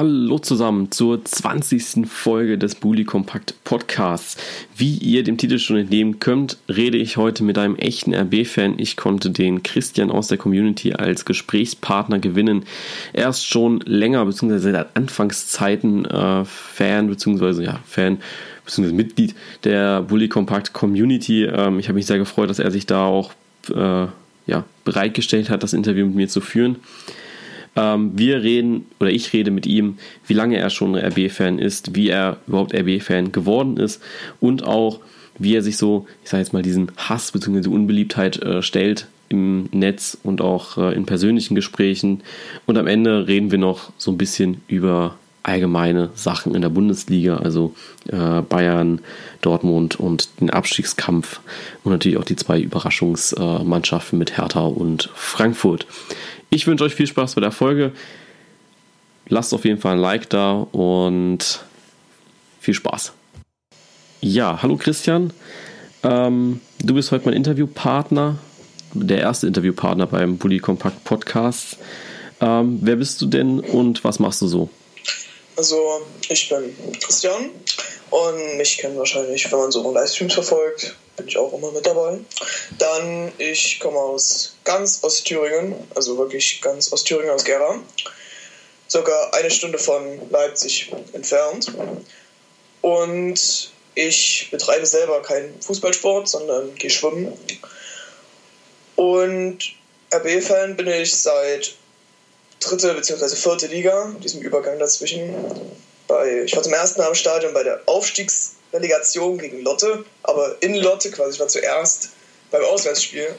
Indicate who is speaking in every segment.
Speaker 1: Hallo zusammen zur 20. Folge des Bully Kompakt Podcasts. Wie ihr dem Titel schon entnehmen könnt, rede ich heute mit einem echten RB-Fan. Ich konnte den Christian aus der Community als Gesprächspartner gewinnen. Er ist schon länger, beziehungsweise seit Anfangszeiten äh, Fan, beziehungsweise ja, Fan, beziehungsweise Mitglied der Bully Kompakt Community. Ähm, ich habe mich sehr gefreut, dass er sich da auch äh, ja, bereitgestellt hat, das Interview mit mir zu führen. Ähm, wir reden, oder ich rede mit ihm, wie lange er schon RB-Fan ist, wie er überhaupt RB-Fan geworden ist und auch, wie er sich so, ich sage jetzt mal, diesen Hass bzw. Unbeliebtheit äh, stellt im Netz und auch äh, in persönlichen Gesprächen. Und am Ende reden wir noch so ein bisschen über allgemeine Sachen in der Bundesliga, also äh, Bayern, Dortmund und den Abstiegskampf und natürlich auch die zwei Überraschungsmannschaften mit Hertha und Frankfurt. Ich wünsche euch viel Spaß bei der Folge. Lasst auf jeden Fall ein Like da und viel Spaß. Ja, hallo Christian. Ähm, du bist heute mein Interviewpartner, der erste Interviewpartner beim Bully Compact Podcast. Ähm, wer bist du denn und was machst du so?
Speaker 2: Also, ich bin Christian und mich kennen wahrscheinlich, wenn man so Livestreams verfolgt, bin ich auch immer mit dabei. Dann, ich komme aus ganz Ostthüringen, also wirklich ganz Ostthüringen aus Gera. Circa eine Stunde von Leipzig entfernt. Und ich betreibe selber keinen Fußballsport, sondern gehe schwimmen. Und RB-Fan bin ich seit dritte bzw. vierte Liga, diesem Übergang dazwischen. Bei, ich war zum ersten Mal im Stadion bei der Aufstiegsrelegation gegen Lotte, aber in Lotte quasi. Ich war zuerst beim Auswärtsspiel,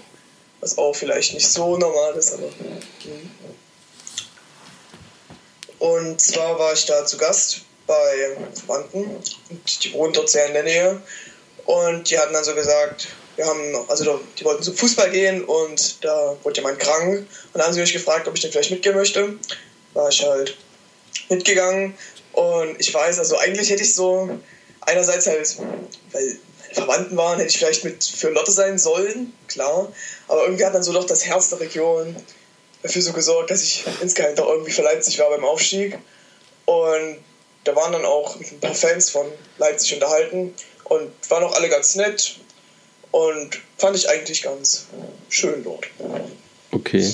Speaker 2: was auch vielleicht nicht so normal ist, aber. Hm. Und zwar war ich da zu Gast bei Verwandten die wohnen dort sehr in der Nähe. Und die hatten dann so gesagt, wir haben, also die wollten zum Fußball gehen und da wurde jemand krank. Und dann haben sie mich gefragt, ob ich denn vielleicht mitgehen möchte. War ich halt mitgegangen und ich weiß, also eigentlich hätte ich so einerseits halt, weil meine Verwandten waren, hätte ich vielleicht mit für Lotte sein sollen, klar. Aber irgendwie hat dann so doch das Herz der Region dafür so gesorgt, dass ich insgeheim doch irgendwie für Leipzig war beim Aufstieg. Und da waren dann auch ein paar Fans von Leipzig unterhalten und waren auch alle ganz nett und fand ich eigentlich ganz schön dort.
Speaker 1: Okay.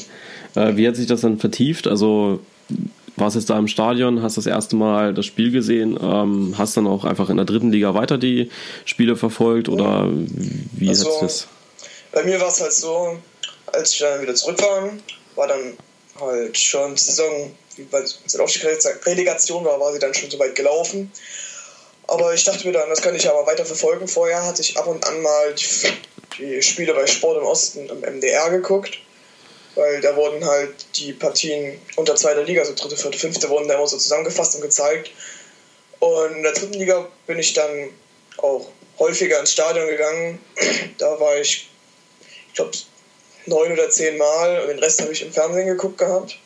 Speaker 1: Äh, wie hat sich das dann vertieft? Also warst jetzt da im Stadion, hast das erste Mal das Spiel gesehen, ähm, hast dann auch einfach in der dritten Liga weiter die Spiele verfolgt oder wie also, hat das?
Speaker 2: Bei mir war es halt so, als ich dann wieder zurück war, war dann halt schon die Saison, es auch die Relegation war, war sie dann schon so weit gelaufen. Aber ich dachte mir dann, das kann ich aber weiter verfolgen. Vorher hatte ich ab und an mal die, Spiele bei Sport im Osten im MDR geguckt, weil da wurden halt die Partien unter zweiter Liga, so dritte, vierte, fünfte, wurden da immer so zusammengefasst und gezeigt. Und in der dritten Liga bin ich dann auch häufiger ins Stadion gegangen. Da war ich, ich glaube, neun oder zehn Mal und den Rest habe ich im Fernsehen geguckt gehabt.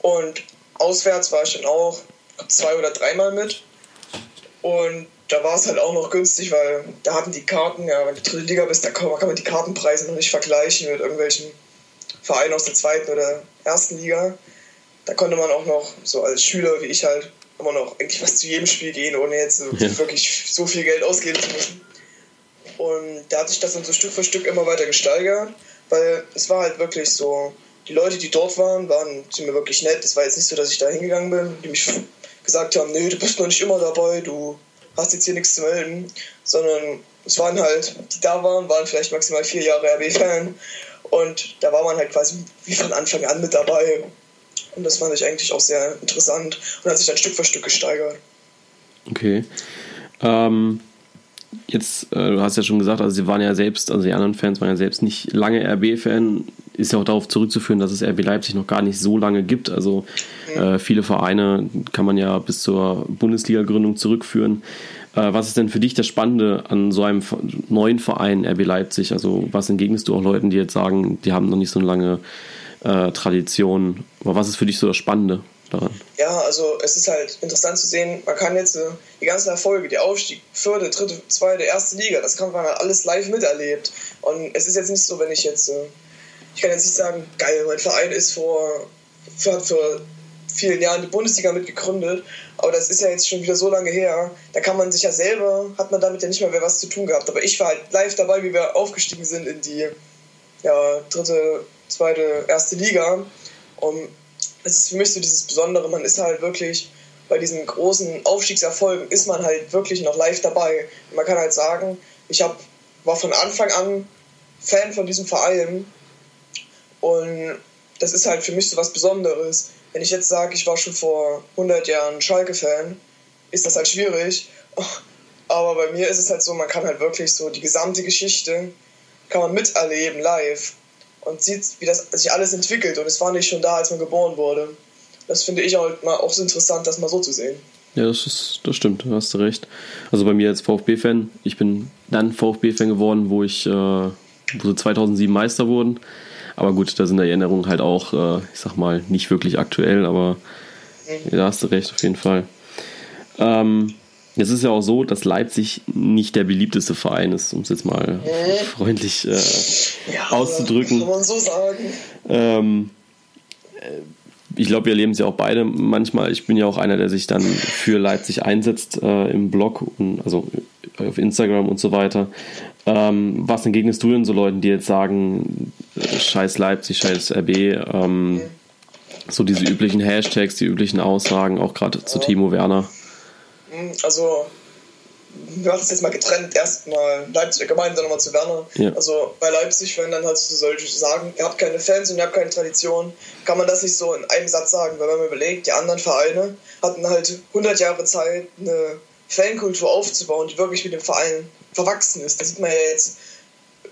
Speaker 2: Und auswärts war ich dann auch zwei oder dreimal mit. Und da war es halt auch noch günstig, weil da hatten die Karten, ja, wenn du dritte Liga bist, da kann, kann man die Kartenpreise noch nicht vergleichen mit irgendwelchen Vereinen aus der zweiten oder ersten Liga. Da konnte man auch noch, so als Schüler wie ich halt, immer noch eigentlich fast zu jedem Spiel gehen, ohne jetzt ja. wirklich so viel Geld ausgeben zu müssen. Und da hat sich das dann so Stück für Stück immer weiter gesteigert, weil es war halt wirklich so, die Leute, die dort waren, waren zu mir wirklich nett. Es war jetzt nicht so, dass ich da hingegangen bin, die mich gesagt haben, nee, du bist noch nicht immer dabei, du hast jetzt hier nichts zu melden, sondern es waren halt, die da waren, waren vielleicht maximal vier Jahre RB-Fan und da war man halt quasi wie von Anfang an mit dabei und das fand ich eigentlich auch sehr interessant und hat sich dann Stück für Stück gesteigert.
Speaker 1: Okay. Ähm, jetzt, äh, du hast ja schon gesagt, also sie waren ja selbst, also die anderen Fans waren ja selbst nicht lange RB-Fan. Ist ja auch darauf zurückzuführen, dass es RB Leipzig noch gar nicht so lange gibt. Also äh, viele Vereine kann man ja bis zur Bundesliga-Gründung zurückführen. Äh, was ist denn für dich das Spannende an so einem neuen Verein RB Leipzig? Also was entgegnest du auch Leuten, die jetzt sagen, die haben noch nicht so eine lange äh, Tradition? Aber was ist für dich so das Spannende daran?
Speaker 2: Ja, also es ist halt interessant zu sehen, man kann jetzt äh, die ganzen Erfolge, die Aufstieg, vierte, dritte, zweite, erste Liga, das kann man halt alles live miterlebt. Und es ist jetzt nicht so, wenn ich jetzt, äh, ich kann jetzt nicht sagen, geil, mein Verein ist vor, für, für vielen Jahren die Bundesliga mitgegründet, aber das ist ja jetzt schon wieder so lange her. Da kann man sich ja selber, hat man damit ja nicht mehr mehr was zu tun gehabt. Aber ich war halt live dabei, wie wir aufgestiegen sind in die ja, dritte, zweite, erste Liga. Und es ist für mich so dieses Besondere, man ist halt wirklich bei diesen großen Aufstiegserfolgen ist man halt wirklich noch live dabei. Und man kann halt sagen, ich hab, war von Anfang an Fan von diesem Verein und das ist halt für mich so was Besonderes. Wenn ich jetzt sage, ich war schon vor 100 Jahren Schalke-Fan, ist das halt schwierig. Aber bei mir ist es halt so, man kann halt wirklich so die gesamte Geschichte kann man miterleben live und sieht, wie das sich alles entwickelt. Und es war nicht schon da, als man geboren wurde. Das finde ich auch, mal auch so interessant, das mal so zu sehen.
Speaker 1: Ja, das, ist, das stimmt, hast du recht. Also bei mir als VfB-Fan, ich bin dann VfB-Fan geworden, wo ich äh, wo sie 2007 Meister wurden. Aber gut, da sind die Erinnerungen halt auch, äh, ich sag mal, nicht wirklich aktuell, aber da hast du recht, auf jeden Fall. Ähm, es ist ja auch so, dass Leipzig nicht der beliebteste Verein ist, um es jetzt mal mhm. freundlich äh, ja, auszudrücken.
Speaker 2: Kann man so sagen.
Speaker 1: Ähm, äh, ich glaube, wir erleben es ja auch beide manchmal. Ich bin ja auch einer, der sich dann für Leipzig einsetzt äh, im Blog und also auf Instagram und so weiter. Ähm, was entgegnest du denn so Leuten, die jetzt sagen, scheiß Leipzig, scheiß RB, ähm, so diese üblichen Hashtags, die üblichen Aussagen, auch gerade zu Timo Werner?
Speaker 2: Hm, also, wir haben es jetzt mal getrennt, erstmal Leipzig gemeint, dann nochmal zu Werner. Ja. Also bei Leipzig, wenn dann halt so solche sagen, ihr habt keine Fans und ihr habt keine Tradition, kann man das nicht so in einem Satz sagen, weil wenn man überlegt, die anderen Vereine hatten halt 100 Jahre Zeit, eine Fankultur aufzubauen, die wirklich mit dem Verein verwachsen ist. Das sieht man ja jetzt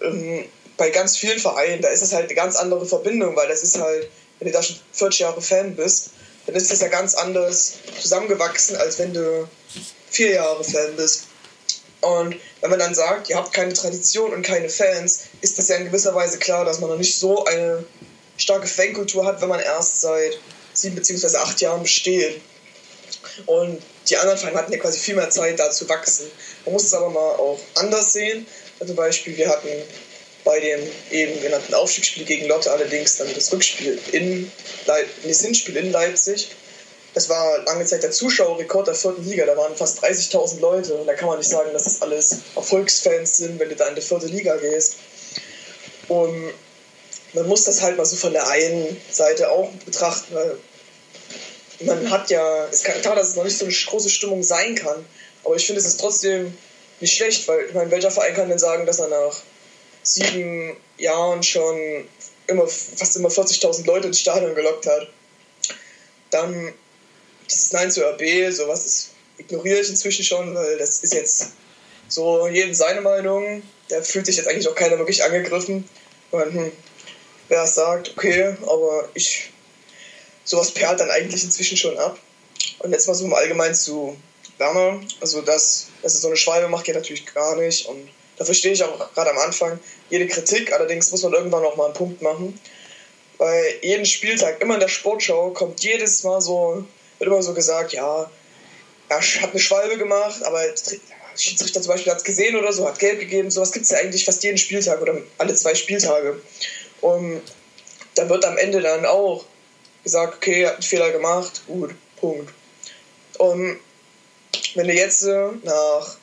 Speaker 2: ähm, bei ganz vielen Vereinen, da ist das halt eine ganz andere Verbindung, weil das ist halt, wenn du da schon 40 Jahre Fan bist, dann ist das ja ganz anders zusammengewachsen, als wenn du vier Jahre Fan bist. Und wenn man dann sagt, ihr habt keine Tradition und keine Fans, ist das ja in gewisser Weise klar, dass man noch nicht so eine starke Fankultur hat, wenn man erst seit sieben bzw. acht Jahren besteht. Und die anderen Vereine hatten ja quasi viel mehr Zeit, da zu wachsen. Man muss es aber mal auch anders sehen. Zum Beispiel, wir hatten bei dem eben genannten Aufstiegsspiel gegen Lotte allerdings dann das Rückspiel in Leip das Hinspiel in Leipzig. Das war lange Zeit der Zuschauerrekord der vierten Liga. Da waren fast 30.000 Leute. Und da kann man nicht sagen, dass das alles Erfolgsfans sind, wenn du da in die vierte Liga gehst. Und man muss das halt mal so von der einen Seite auch betrachten, weil man hat ja, es kann klar, dass es noch nicht so eine große Stimmung sein kann, aber ich finde, es ist trotzdem nicht schlecht, weil ich meine, welcher Verein kann denn sagen, dass er nach sieben Jahren schon immer fast immer 40.000 Leute ins Stadion gelockt hat? Dann dieses Nein zu RB, sowas das ignoriere ich inzwischen schon, weil das ist jetzt so jedem seine Meinung. Da fühlt sich jetzt eigentlich auch keiner wirklich angegriffen. Und hm, wer es sagt, okay, aber ich sowas perlt dann eigentlich inzwischen schon ab. Und jetzt mal so im Allgemeinen zu Werner. Also, dass, dass er so eine Schwalbe macht, geht natürlich gar nicht. Und da verstehe ich auch gerade am Anfang jede Kritik. Allerdings muss man irgendwann noch mal einen Punkt machen. Weil jeden Spieltag, immer in der Sportschau, kommt jedes Mal so, wird immer so gesagt, ja, er hat eine Schwalbe gemacht, aber Schiedsrichter zum Beispiel hat es gesehen oder so, hat Gelb gegeben. Sowas gibt es ja eigentlich fast jeden Spieltag oder alle zwei Spieltage. Und da wird am Ende dann auch gesagt, okay, hat einen Fehler gemacht, gut, Punkt. Und wenn du jetzt äh, nach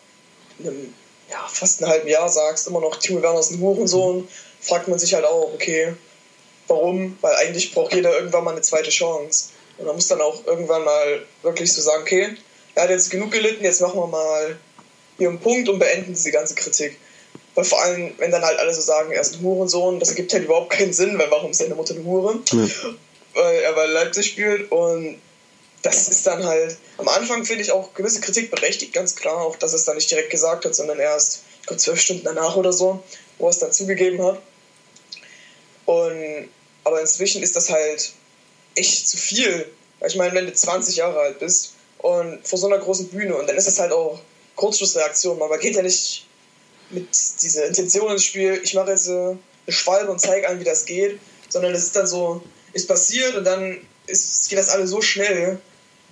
Speaker 2: einem, ja, fast einem halben Jahr sagst, immer noch, Timo Werner ist ein Hurensohn, fragt man sich halt auch, okay, warum? Weil eigentlich braucht jeder irgendwann mal eine zweite Chance. Und man muss dann auch irgendwann mal wirklich so sagen, okay, er hat jetzt genug gelitten, jetzt machen wir mal hier einen Punkt und beenden diese ganze Kritik. Weil vor allem, wenn dann halt alle so sagen, er ist ein Hurensohn, das ergibt halt überhaupt keinen Sinn, weil warum ist seine Mutter eine Hure? Ja weil er bei Leipzig spielt und das ist dann halt, am Anfang finde ich auch gewisse Kritik berechtigt, ganz klar, auch dass es dann nicht direkt gesagt hat, sondern erst, ich glaube, zwölf Stunden danach oder so, wo er es dann zugegeben hat. Und, aber inzwischen ist das halt echt zu viel. Ich meine, wenn du 20 Jahre alt bist und vor so einer großen Bühne und dann ist es halt auch Kurzschlussreaktion. Man geht ja nicht mit dieser Intention ins Spiel, ich mache jetzt äh, eine Schwalbe und zeige an, wie das geht, sondern es ist dann so, ist passiert und dann ist, geht das alles so schnell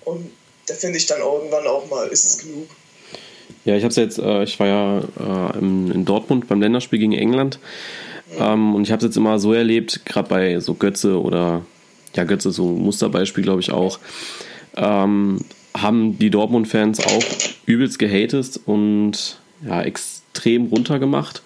Speaker 2: und da finde ich dann irgendwann auch mal, ist es genug.
Speaker 1: Ja, ich habe jetzt, äh, ich war ja äh, in, Dortmund beim Länderspiel gegen England mhm. ähm, und ich habe es jetzt immer so erlebt, gerade bei so Götze oder ja Götze so ein Musterbeispiel glaube ich auch, ähm, haben die Dortmund-Fans auch übelst gehatet und ja extrem runtergemacht.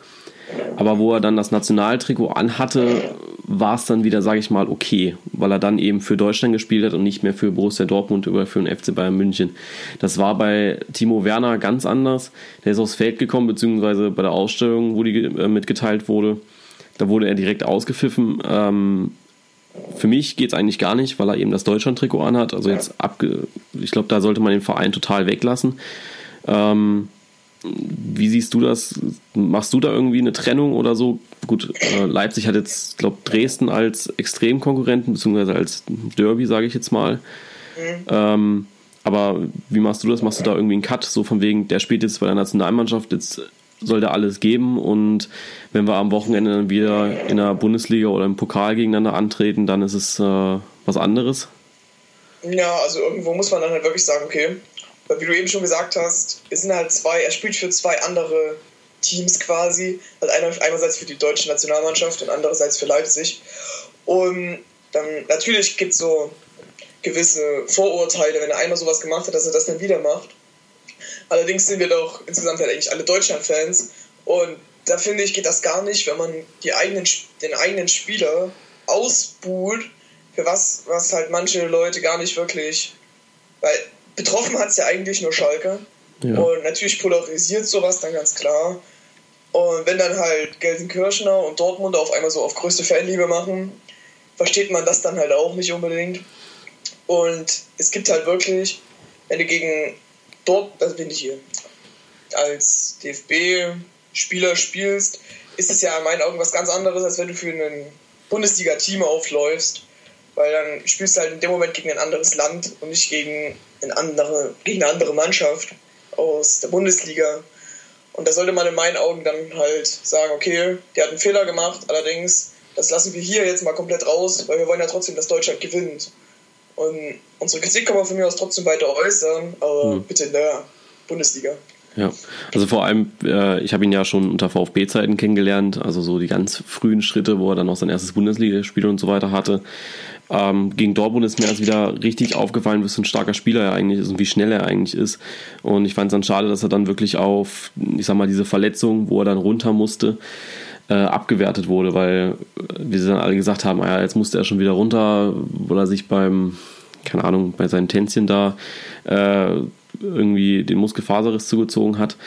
Speaker 1: Aber wo er dann das Nationaltrikot anhatte, war es dann wieder, sage ich mal, okay, weil er dann eben für Deutschland gespielt hat und nicht mehr für Borussia Dortmund oder für den FC Bayern München. Das war bei Timo Werner ganz anders. Der ist aufs Feld gekommen, beziehungsweise bei der Ausstellung, wo die äh, mitgeteilt wurde, da wurde er direkt ausgepfiffen. Ähm, für mich geht es eigentlich gar nicht, weil er eben das Deutschland-Trikot anhat. Also jetzt abge ich glaube, da sollte man den Verein total weglassen. Ähm, wie siehst du das? Machst du da irgendwie eine Trennung oder so? Gut, äh, Leipzig hat jetzt, glaube Dresden als Extremkonkurrenten, beziehungsweise als Derby, sage ich jetzt mal. Mhm. Ähm, aber wie machst du das? Machst du da irgendwie einen Cut, so von wegen, der spielt jetzt bei der Nationalmannschaft, jetzt soll der alles geben und wenn wir am Wochenende dann wieder in der Bundesliga oder im Pokal gegeneinander antreten, dann ist es äh, was anderes?
Speaker 2: Ja, also irgendwo muss man dann halt wirklich sagen, okay, wie du eben schon gesagt hast, es sind halt zwei, er spielt für zwei andere Teams quasi. Also einer, einerseits für die deutsche Nationalmannschaft und andererseits für Leipzig. Und dann natürlich gibt es so gewisse Vorurteile, wenn er einmal sowas gemacht hat, dass er das dann wieder macht. Allerdings sind wir doch insgesamt halt eigentlich alle Deutschland-Fans. Und da finde ich, geht das gar nicht, wenn man die eigenen, den eigenen Spieler ausbuht, für was, was halt manche Leute gar nicht wirklich. Weil betroffen hat es ja eigentlich nur Schalke. Ja. Und natürlich polarisiert sowas dann ganz klar. Und wenn dann halt Gelsenkirchener und Dortmund auf einmal so auf größte Fanliebe machen, versteht man das dann halt auch nicht unbedingt. Und es gibt halt wirklich, wenn du gegen dort, also bin ich hier, als DFB-Spieler spielst, ist es ja in meinen Augen was ganz anderes, als wenn du für ein Bundesliga-Team aufläufst. Weil dann spielst du halt in dem Moment gegen ein anderes Land und nicht gegen eine andere, gegen eine andere Mannschaft aus der Bundesliga. Und da sollte man in meinen Augen dann halt sagen, okay, der hat einen Fehler gemacht, allerdings, das lassen wir hier jetzt mal komplett raus, weil wir wollen ja trotzdem, dass Deutschland gewinnt. Und unsere Kritik kann man von mir aus trotzdem weiter äußern, aber hm. bitte in der Bundesliga.
Speaker 1: Ja, also vor allem, äh, ich habe ihn ja schon unter VfB-Zeiten kennengelernt, also so die ganz frühen Schritte, wo er dann auch sein erstes Bundesligaspiel und so weiter hatte. Ähm, gegen Dortmund ist mir erst wieder richtig aufgefallen, was für ein starker Spieler er eigentlich ist und wie schnell er eigentlich ist. Und ich fand es dann schade, dass er dann wirklich auf, ich sag mal, diese Verletzung, wo er dann runter musste, äh, abgewertet wurde, weil wie sie dann alle gesagt haben, ah ja, jetzt musste er schon wieder runter, wo er sich beim, keine Ahnung, bei seinen Tänzchen da äh, irgendwie den Muskelfaserriss zugezogen hat.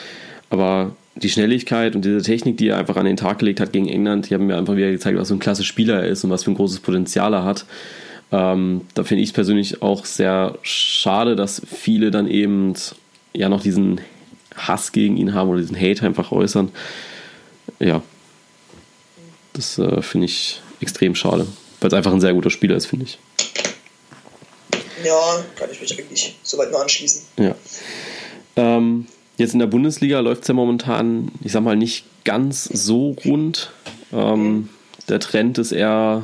Speaker 1: Aber die Schnelligkeit und diese Technik, die er einfach an den Tag gelegt hat gegen England, die haben mir einfach wieder gezeigt, was für ein klasse Spieler er ist und was für ein großes Potenzial er hat. Ähm, da finde ich es persönlich auch sehr schade, dass viele dann eben ja noch diesen Hass gegen ihn haben oder diesen Hate einfach äußern. Ja, das äh, finde ich extrem schade, weil es einfach ein sehr guter Spieler ist, finde ich.
Speaker 2: Ja, kann ich mich eigentlich soweit nur anschließen.
Speaker 1: Ja. Ähm, Jetzt in der Bundesliga läuft es ja momentan, ich sag mal, nicht ganz so rund. Ähm, der Trend ist eher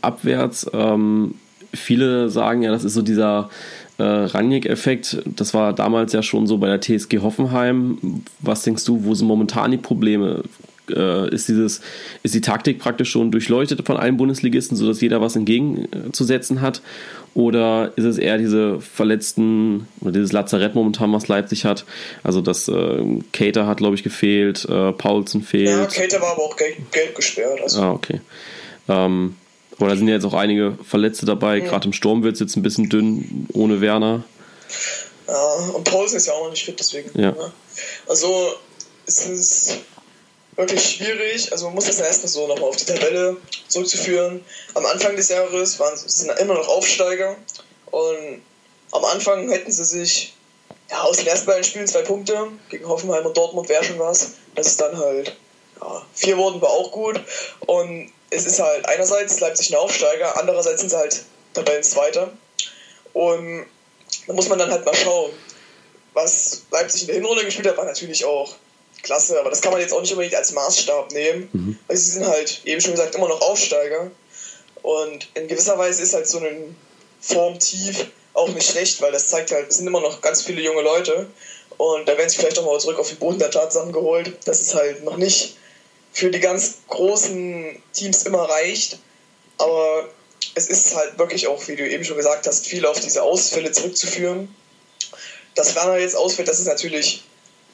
Speaker 1: abwärts. Ähm, viele sagen ja, das ist so dieser äh, Rangnick-Effekt. Das war damals ja schon so bei der TSG Hoffenheim. Was denkst du, wo sind momentan die Probleme? Äh, ist, dieses, ist die Taktik praktisch schon durchleuchtet von allen Bundesligisten, sodass jeder was entgegenzusetzen hat? Oder ist es eher diese verletzten oder dieses Lazarett momentan, was Leipzig hat? Also das äh, Cater hat, glaube ich, gefehlt, äh, Paulsen fehlt. Ja,
Speaker 2: Cater war aber auch gelb, gelb gesperrt. Also.
Speaker 1: Ah, okay. Ähm, aber da sind ja jetzt auch einige Verletzte dabei. Mhm. Gerade im Sturm wird es jetzt ein bisschen dünn ohne Werner.
Speaker 2: Ja, und Paulsen ist ja auch noch nicht fit, deswegen.
Speaker 1: Ja. Ne?
Speaker 2: Also es ist wirklich schwierig. Also man muss das erstmal so nochmal auf die Tabelle zurückzuführen. Am Anfang des Jahres waren sie sind immer noch Aufsteiger und am Anfang hätten sie sich ja, aus den ersten beiden Spielen zwei Punkte gegen Hoffenheim und Dortmund wäre schon was. Das ist dann halt ja, vier wurden war auch gut und es ist halt einerseits Leipzig ein Aufsteiger, andererseits sind sie halt Tabellenzweiter und da muss man dann halt mal schauen. was Leipzig in der Hinrunde gespielt hat, war natürlich auch klasse, aber das kann man jetzt auch nicht unbedingt als Maßstab nehmen. Mhm. Weil sie sind halt, eben schon gesagt, immer noch Aufsteiger. Und in gewisser Weise ist halt so ein Formtief auch nicht schlecht, weil das zeigt halt, es sind immer noch ganz viele junge Leute. Und da werden sie vielleicht auch mal zurück auf den Boden der Tatsachen geholt, dass es halt noch nicht für die ganz großen Teams immer reicht. Aber es ist halt wirklich auch, wie du eben schon gesagt hast, viel auf diese Ausfälle zurückzuführen. Dass Werner jetzt ausfällt, das ist natürlich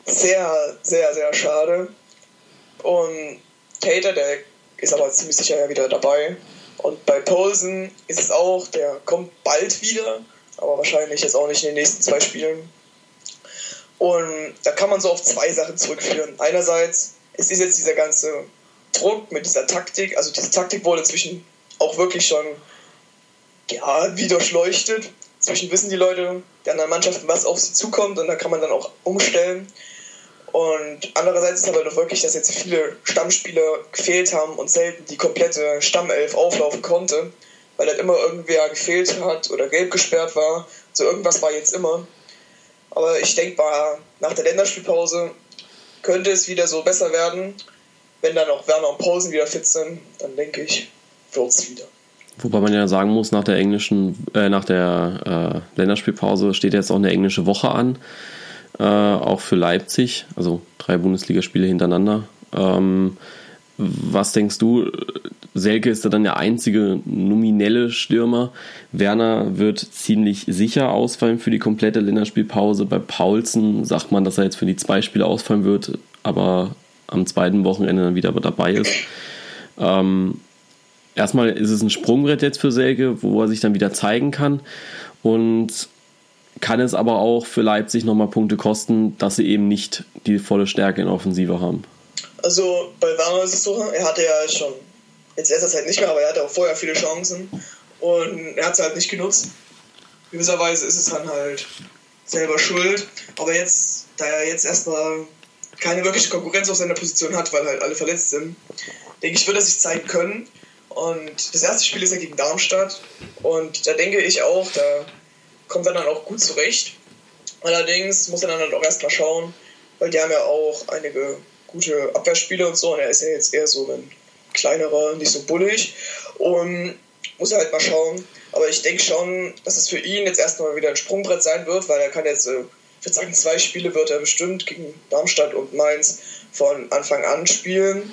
Speaker 2: sehr, sehr, sehr schade. Und Tater, der ist aber ziemlich sicher ja wieder dabei. Und bei Poulsen ist es auch, der kommt bald wieder, aber wahrscheinlich jetzt auch nicht in den nächsten zwei Spielen. Und da kann man so auf zwei Sachen zurückführen. Einerseits, es ist jetzt dieser ganze Druck mit dieser Taktik, also diese Taktik wurde inzwischen auch wirklich schon ja, wie durchleuchtet. Zwischen wissen die Leute der anderen Mannschaften, was auf sie zukommt und da kann man dann auch umstellen. Und andererseits ist aber doch wirklich, dass jetzt viele Stammspieler gefehlt haben und selten die komplette Stammelf auflaufen konnte, weil halt immer irgendwer gefehlt hat oder gelb gesperrt war. So irgendwas war jetzt immer. Aber ich denke mal, nach der Länderspielpause könnte es wieder so besser werden. Wenn dann auch Werner und Pausen wieder fit sind, dann denke ich, wird es wieder.
Speaker 1: Wobei man ja sagen muss, nach der englischen, äh, nach der äh, Länderspielpause steht jetzt auch eine englische Woche an, äh, auch für Leipzig, also drei Bundesligaspiele hintereinander. Ähm, was denkst du? Selke ist da dann der einzige nominelle Stürmer. Werner wird ziemlich sicher ausfallen für die komplette Länderspielpause. Bei Paulsen sagt man, dass er jetzt für die zwei Spiele ausfallen wird, aber am zweiten Wochenende dann wieder dabei ist. Ähm, erstmal ist es ein Sprungbrett jetzt für Selke, wo er sich dann wieder zeigen kann. Und kann es aber auch für Leipzig nochmal Punkte kosten, dass sie eben nicht die volle Stärke in Offensive haben.
Speaker 2: Also bei Werner ist es so, er hatte ja schon, jetzt letzter Zeit nicht mehr, aber er hatte auch vorher viele Chancen und er hat sie halt nicht genutzt. Gewisserweise ist es dann halt selber schuld, aber jetzt, da er jetzt erstmal keine wirkliche Konkurrenz auf seiner Position hat, weil halt alle verletzt sind, denke ich, wird er sich zeigen können und das erste Spiel ist ja gegen Darmstadt. Und da denke ich auch, da kommt er dann auch gut zurecht. Allerdings muss er dann halt auch erstmal schauen, weil die haben ja auch einige gute Abwehrspiele und so. Und er ist ja jetzt eher so ein kleinerer, nicht so bullig. Und muss er halt mal schauen. Aber ich denke schon, dass es für ihn jetzt erstmal wieder ein Sprungbrett sein wird, weil er kann jetzt, äh, ich würde sagen, zwei Spiele wird er bestimmt gegen Darmstadt und Mainz von Anfang an spielen,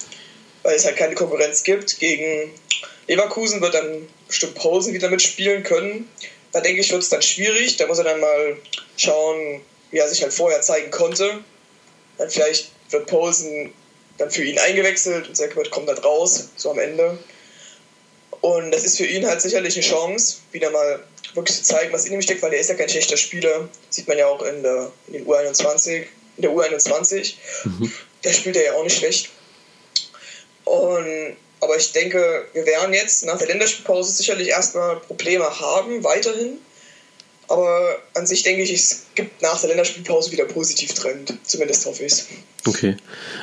Speaker 2: weil es halt keine Konkurrenz gibt. Gegen Leverkusen wird dann bestimmt Posen wieder mitspielen können. Da denke ich, wird es dann schwierig. Da muss er dann mal schauen, wie er sich halt vorher zeigen konnte. Dann vielleicht wird Posen dann für ihn eingewechselt und Seckert kommt dann raus, so am Ende. Und das ist für ihn halt sicherlich eine Chance, wieder mal wirklich zu zeigen, was in ihm steckt, weil er ist ja kein schlechter Spieler. Sieht man ja auch in der, in den U21, in der U21. Mhm. Da spielt er ja auch nicht schlecht. Und aber ich denke, wir werden jetzt nach der Länderspielpause sicherlich erstmal Probleme haben, weiterhin. Aber an sich denke ich, es gibt nach der Länderspielpause wieder positiv Trend. Zumindest hoffe ich es.
Speaker 1: Okay.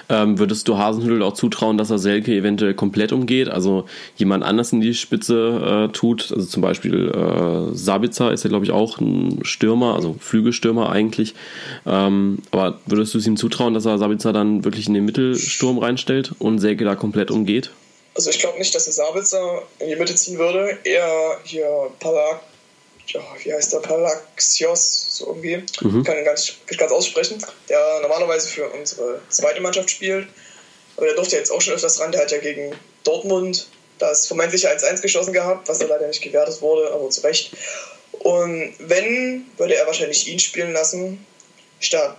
Speaker 1: Ähm, würdest du Hasenhüttl auch zutrauen, dass er Selke eventuell komplett umgeht? Also jemand anders in die Spitze äh, tut? Also zum Beispiel äh, Sabitzer ist ja, glaube ich, auch ein Stürmer, also Flügelstürmer eigentlich. Ähm, aber würdest du es ihm zutrauen, dass er Sabitzer dann wirklich in den Mittelsturm reinstellt und Selke da komplett umgeht?
Speaker 2: Also ich glaube nicht, dass der Sabitzer in die Mitte ziehen würde. Eher hier Palak, ja, wie heißt der? Palaxios, so irgendwie. Mhm. Kann ihn gar nicht, ganz aussprechen. Der normalerweise für unsere zweite Mannschaft spielt. Aber der durfte jetzt auch schon öfters ran. Der hat ja gegen Dortmund das vermeintliche 1-1 geschossen gehabt, was dann leider nicht gewertet wurde, aber zu Recht. Und wenn, würde er wahrscheinlich ihn spielen lassen, statt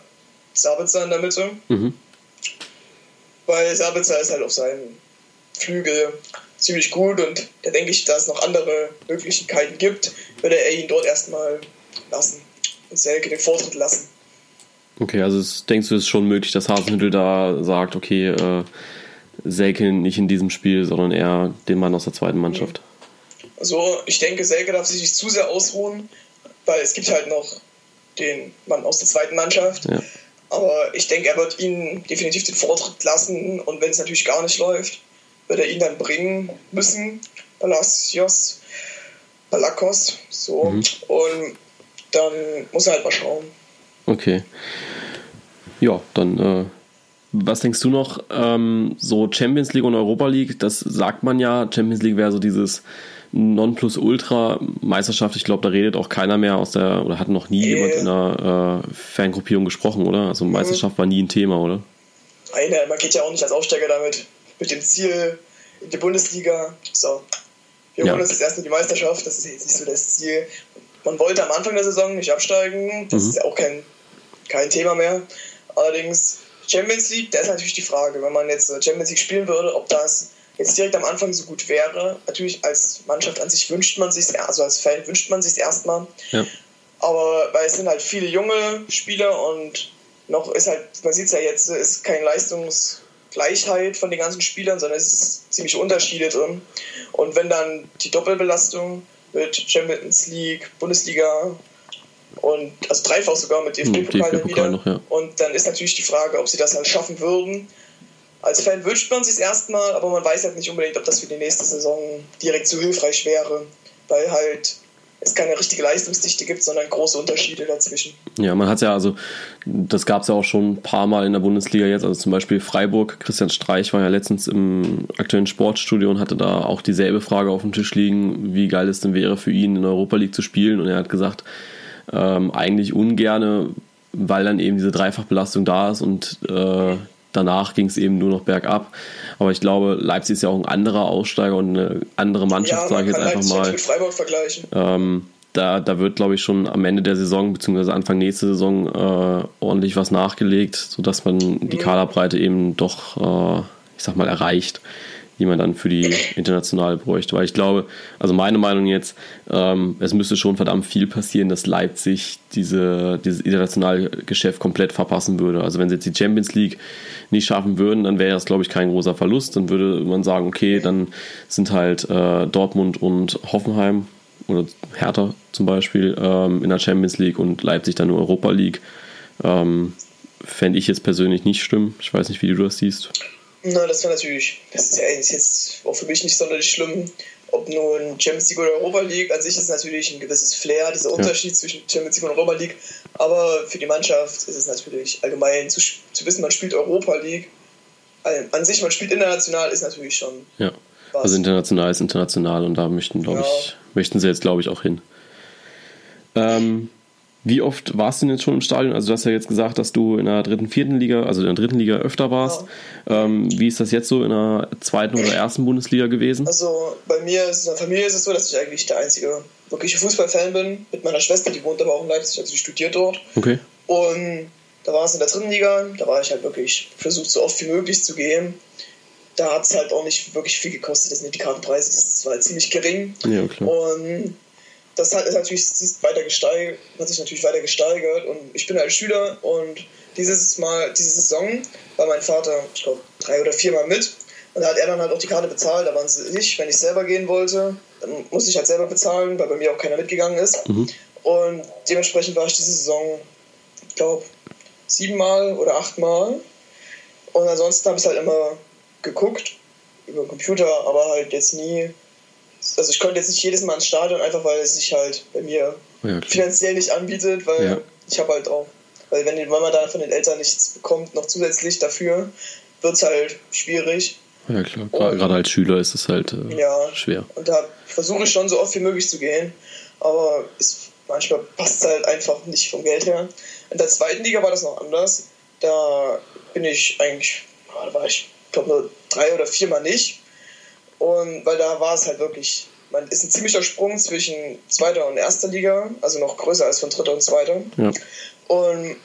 Speaker 2: Sabitzer in der Mitte. Mhm. Weil Sabitzer ist halt auf seinen Flügel ziemlich gut und da denke ich, dass es noch andere Möglichkeiten gibt, würde er ihn dort erstmal lassen und Selke den Vortritt lassen.
Speaker 1: Okay, also denkst du, es ist schon möglich, dass Hasenhüttel da sagt, okay, äh, Selke nicht in diesem Spiel, sondern eher den Mann aus der zweiten Mannschaft?
Speaker 2: Also ich denke, Selke darf sich nicht zu sehr ausruhen, weil es gibt halt noch den Mann aus der zweiten Mannschaft. Ja. Aber ich denke, er wird ihn definitiv den Vortritt lassen und wenn es natürlich gar nicht läuft, wird er ihn dann bringen müssen, Palacios, Palakos, so. Mhm. Und dann muss er halt mal schauen.
Speaker 1: Okay. Ja, dann äh, was denkst du noch? Ähm, so Champions League und Europa League, das sagt man ja. Champions League wäre so dieses Nonplusultra-Meisterschaft. Ich glaube, da redet auch keiner mehr aus der, oder hat noch nie jemand in einer äh, Fangruppierung gesprochen, oder? Also Meisterschaft war nie ein Thema, oder?
Speaker 2: Nein, man geht ja auch nicht als Aufsteiger damit, mit dem Ziel in die Bundesliga. So, wir holen ja. uns jetzt erstmal die Meisterschaft, das ist jetzt nicht so das Ziel. Man wollte am Anfang der Saison nicht absteigen, das mhm. ist ja auch kein, kein Thema mehr. Allerdings Champions League, da ist natürlich die Frage, wenn man jetzt Champions League spielen würde, ob das jetzt direkt am Anfang so gut wäre. Natürlich als Mannschaft an sich wünscht man sich also als Fan wünscht man sich erstmal. Ja. Aber weil es sind halt viele junge Spieler und noch ist halt, man sieht es ja jetzt, ist keine Leistungsgleichheit von den ganzen Spielern, sondern es ist ziemlich Unterschiede drin. Und wenn dann die Doppelbelastung mit Champions League, Bundesliga und also dreifach sogar mit DFB-Pokal DFB wieder. Noch, ja. Und dann ist natürlich die Frage, ob sie das halt schaffen würden. Als Fan wünscht man sich erstmal, aber man weiß halt nicht unbedingt, ob das für die nächste Saison direkt so hilfreich wäre, weil halt es keine richtige Leistungsdichte gibt, sondern große Unterschiede dazwischen.
Speaker 1: Ja, man hat ja also, das gab es ja auch schon ein paar Mal in der Bundesliga jetzt, also zum Beispiel Freiburg, Christian Streich war ja letztens im aktuellen Sportstudio und hatte da auch dieselbe Frage auf dem Tisch liegen, wie geil es denn wäre für ihn in der Europa League zu spielen und er hat gesagt, ähm, eigentlich ungerne, weil dann eben diese Dreifachbelastung da ist und äh, danach ging es eben nur noch bergab. Aber ich glaube, Leipzig ist ja auch ein anderer Aussteiger und eine andere Mannschaft, ja, sage ich jetzt einfach Leipzig mal.
Speaker 2: Mit Freiburg vergleichen.
Speaker 1: Ähm, da, da wird, glaube ich, schon am Ende der Saison bzw. Anfang nächste Saison äh, ordentlich was nachgelegt, sodass man die mhm. Kaderbreite eben doch, äh, ich sag mal, erreicht die man dann für die internationale bräuchte. Weil ich glaube, also meine Meinung jetzt, ähm, es müsste schon verdammt viel passieren, dass Leipzig diese, dieses internationale Geschäft komplett verpassen würde. Also wenn sie jetzt die Champions League nicht schaffen würden, dann wäre das, glaube ich, kein großer Verlust. Dann würde man sagen, okay, dann sind halt äh, Dortmund und Hoffenheim oder Hertha zum Beispiel ähm, in der Champions League und Leipzig dann nur Europa League. Ähm, Fände ich jetzt persönlich nicht stimmen. Ich weiß nicht, wie du das siehst.
Speaker 2: Na, das wäre natürlich, das ist ja jetzt auch für mich nicht sonderlich schlimm. Ob nun Champions League oder Europa League, an sich ist natürlich ein gewisses Flair, dieser Unterschied ja. zwischen Champions League und Europa League. Aber für die Mannschaft ist es natürlich allgemein zu, zu wissen, man spielt Europa League. An sich, man spielt international, ist natürlich schon.
Speaker 1: Ja. Was. Also international ist international und da möchten, glaube ja. ich, möchten sie jetzt, glaube ich, auch hin. Ähm, wie oft warst du denn jetzt schon im Stadion? Also du hast ja jetzt gesagt, dass du in der dritten, vierten Liga, also in der dritten Liga öfter warst. Ja. Ähm, wie ist das jetzt so in der zweiten oder ersten Bundesliga gewesen?
Speaker 2: Also bei mir, in der Familie ist es so, dass ich eigentlich der einzige wirkliche Fußballfan bin. Mit meiner Schwester, die wohnt aber auch in Leipzig, also die studiert dort.
Speaker 1: Okay.
Speaker 2: Und da war es in der dritten Liga, da war ich halt wirklich versucht, so oft wie möglich zu gehen. Da hat es halt auch nicht wirklich viel gekostet. Das sind die Kartenpreise, das war halt ziemlich gering.
Speaker 1: Ja, klar.
Speaker 2: Und das hat, ist natürlich ist weiter gesteigert, hat sich natürlich weiter gesteigert und ich bin halt Schüler und dieses Mal, diese Saison war mein Vater, ich glaube, drei oder viermal mit und da hat er dann halt auch die Karte bezahlt, da waren es nicht, wenn ich selber gehen wollte, dann musste ich halt selber bezahlen, weil bei mir auch keiner mitgegangen ist
Speaker 1: mhm.
Speaker 2: und dementsprechend war ich diese Saison, ich glaube, siebenmal oder achtmal und ansonsten habe ich halt immer geguckt über den Computer, aber halt jetzt nie also ich konnte jetzt nicht jedes Mal ins Stadion, einfach weil es sich halt bei mir ja, finanziell nicht anbietet, weil ja. ich habe halt auch, weil wenn, wenn man da von den Eltern nichts bekommt, noch zusätzlich dafür, wird es halt schwierig.
Speaker 1: Ja klar, und, gerade als Schüler ist es halt äh, ja, schwer.
Speaker 2: Und da versuche ich schon so oft wie möglich zu gehen, aber es, manchmal passt es halt einfach nicht vom Geld her. In der zweiten Liga war das noch anders. Da bin ich eigentlich, da war ich, glaube nur drei oder viermal nicht. Und weil da war es halt wirklich, man ist ein ziemlicher Sprung zwischen zweiter und erster Liga, also noch größer als von dritter und zweiter.
Speaker 1: Ja.
Speaker 2: Und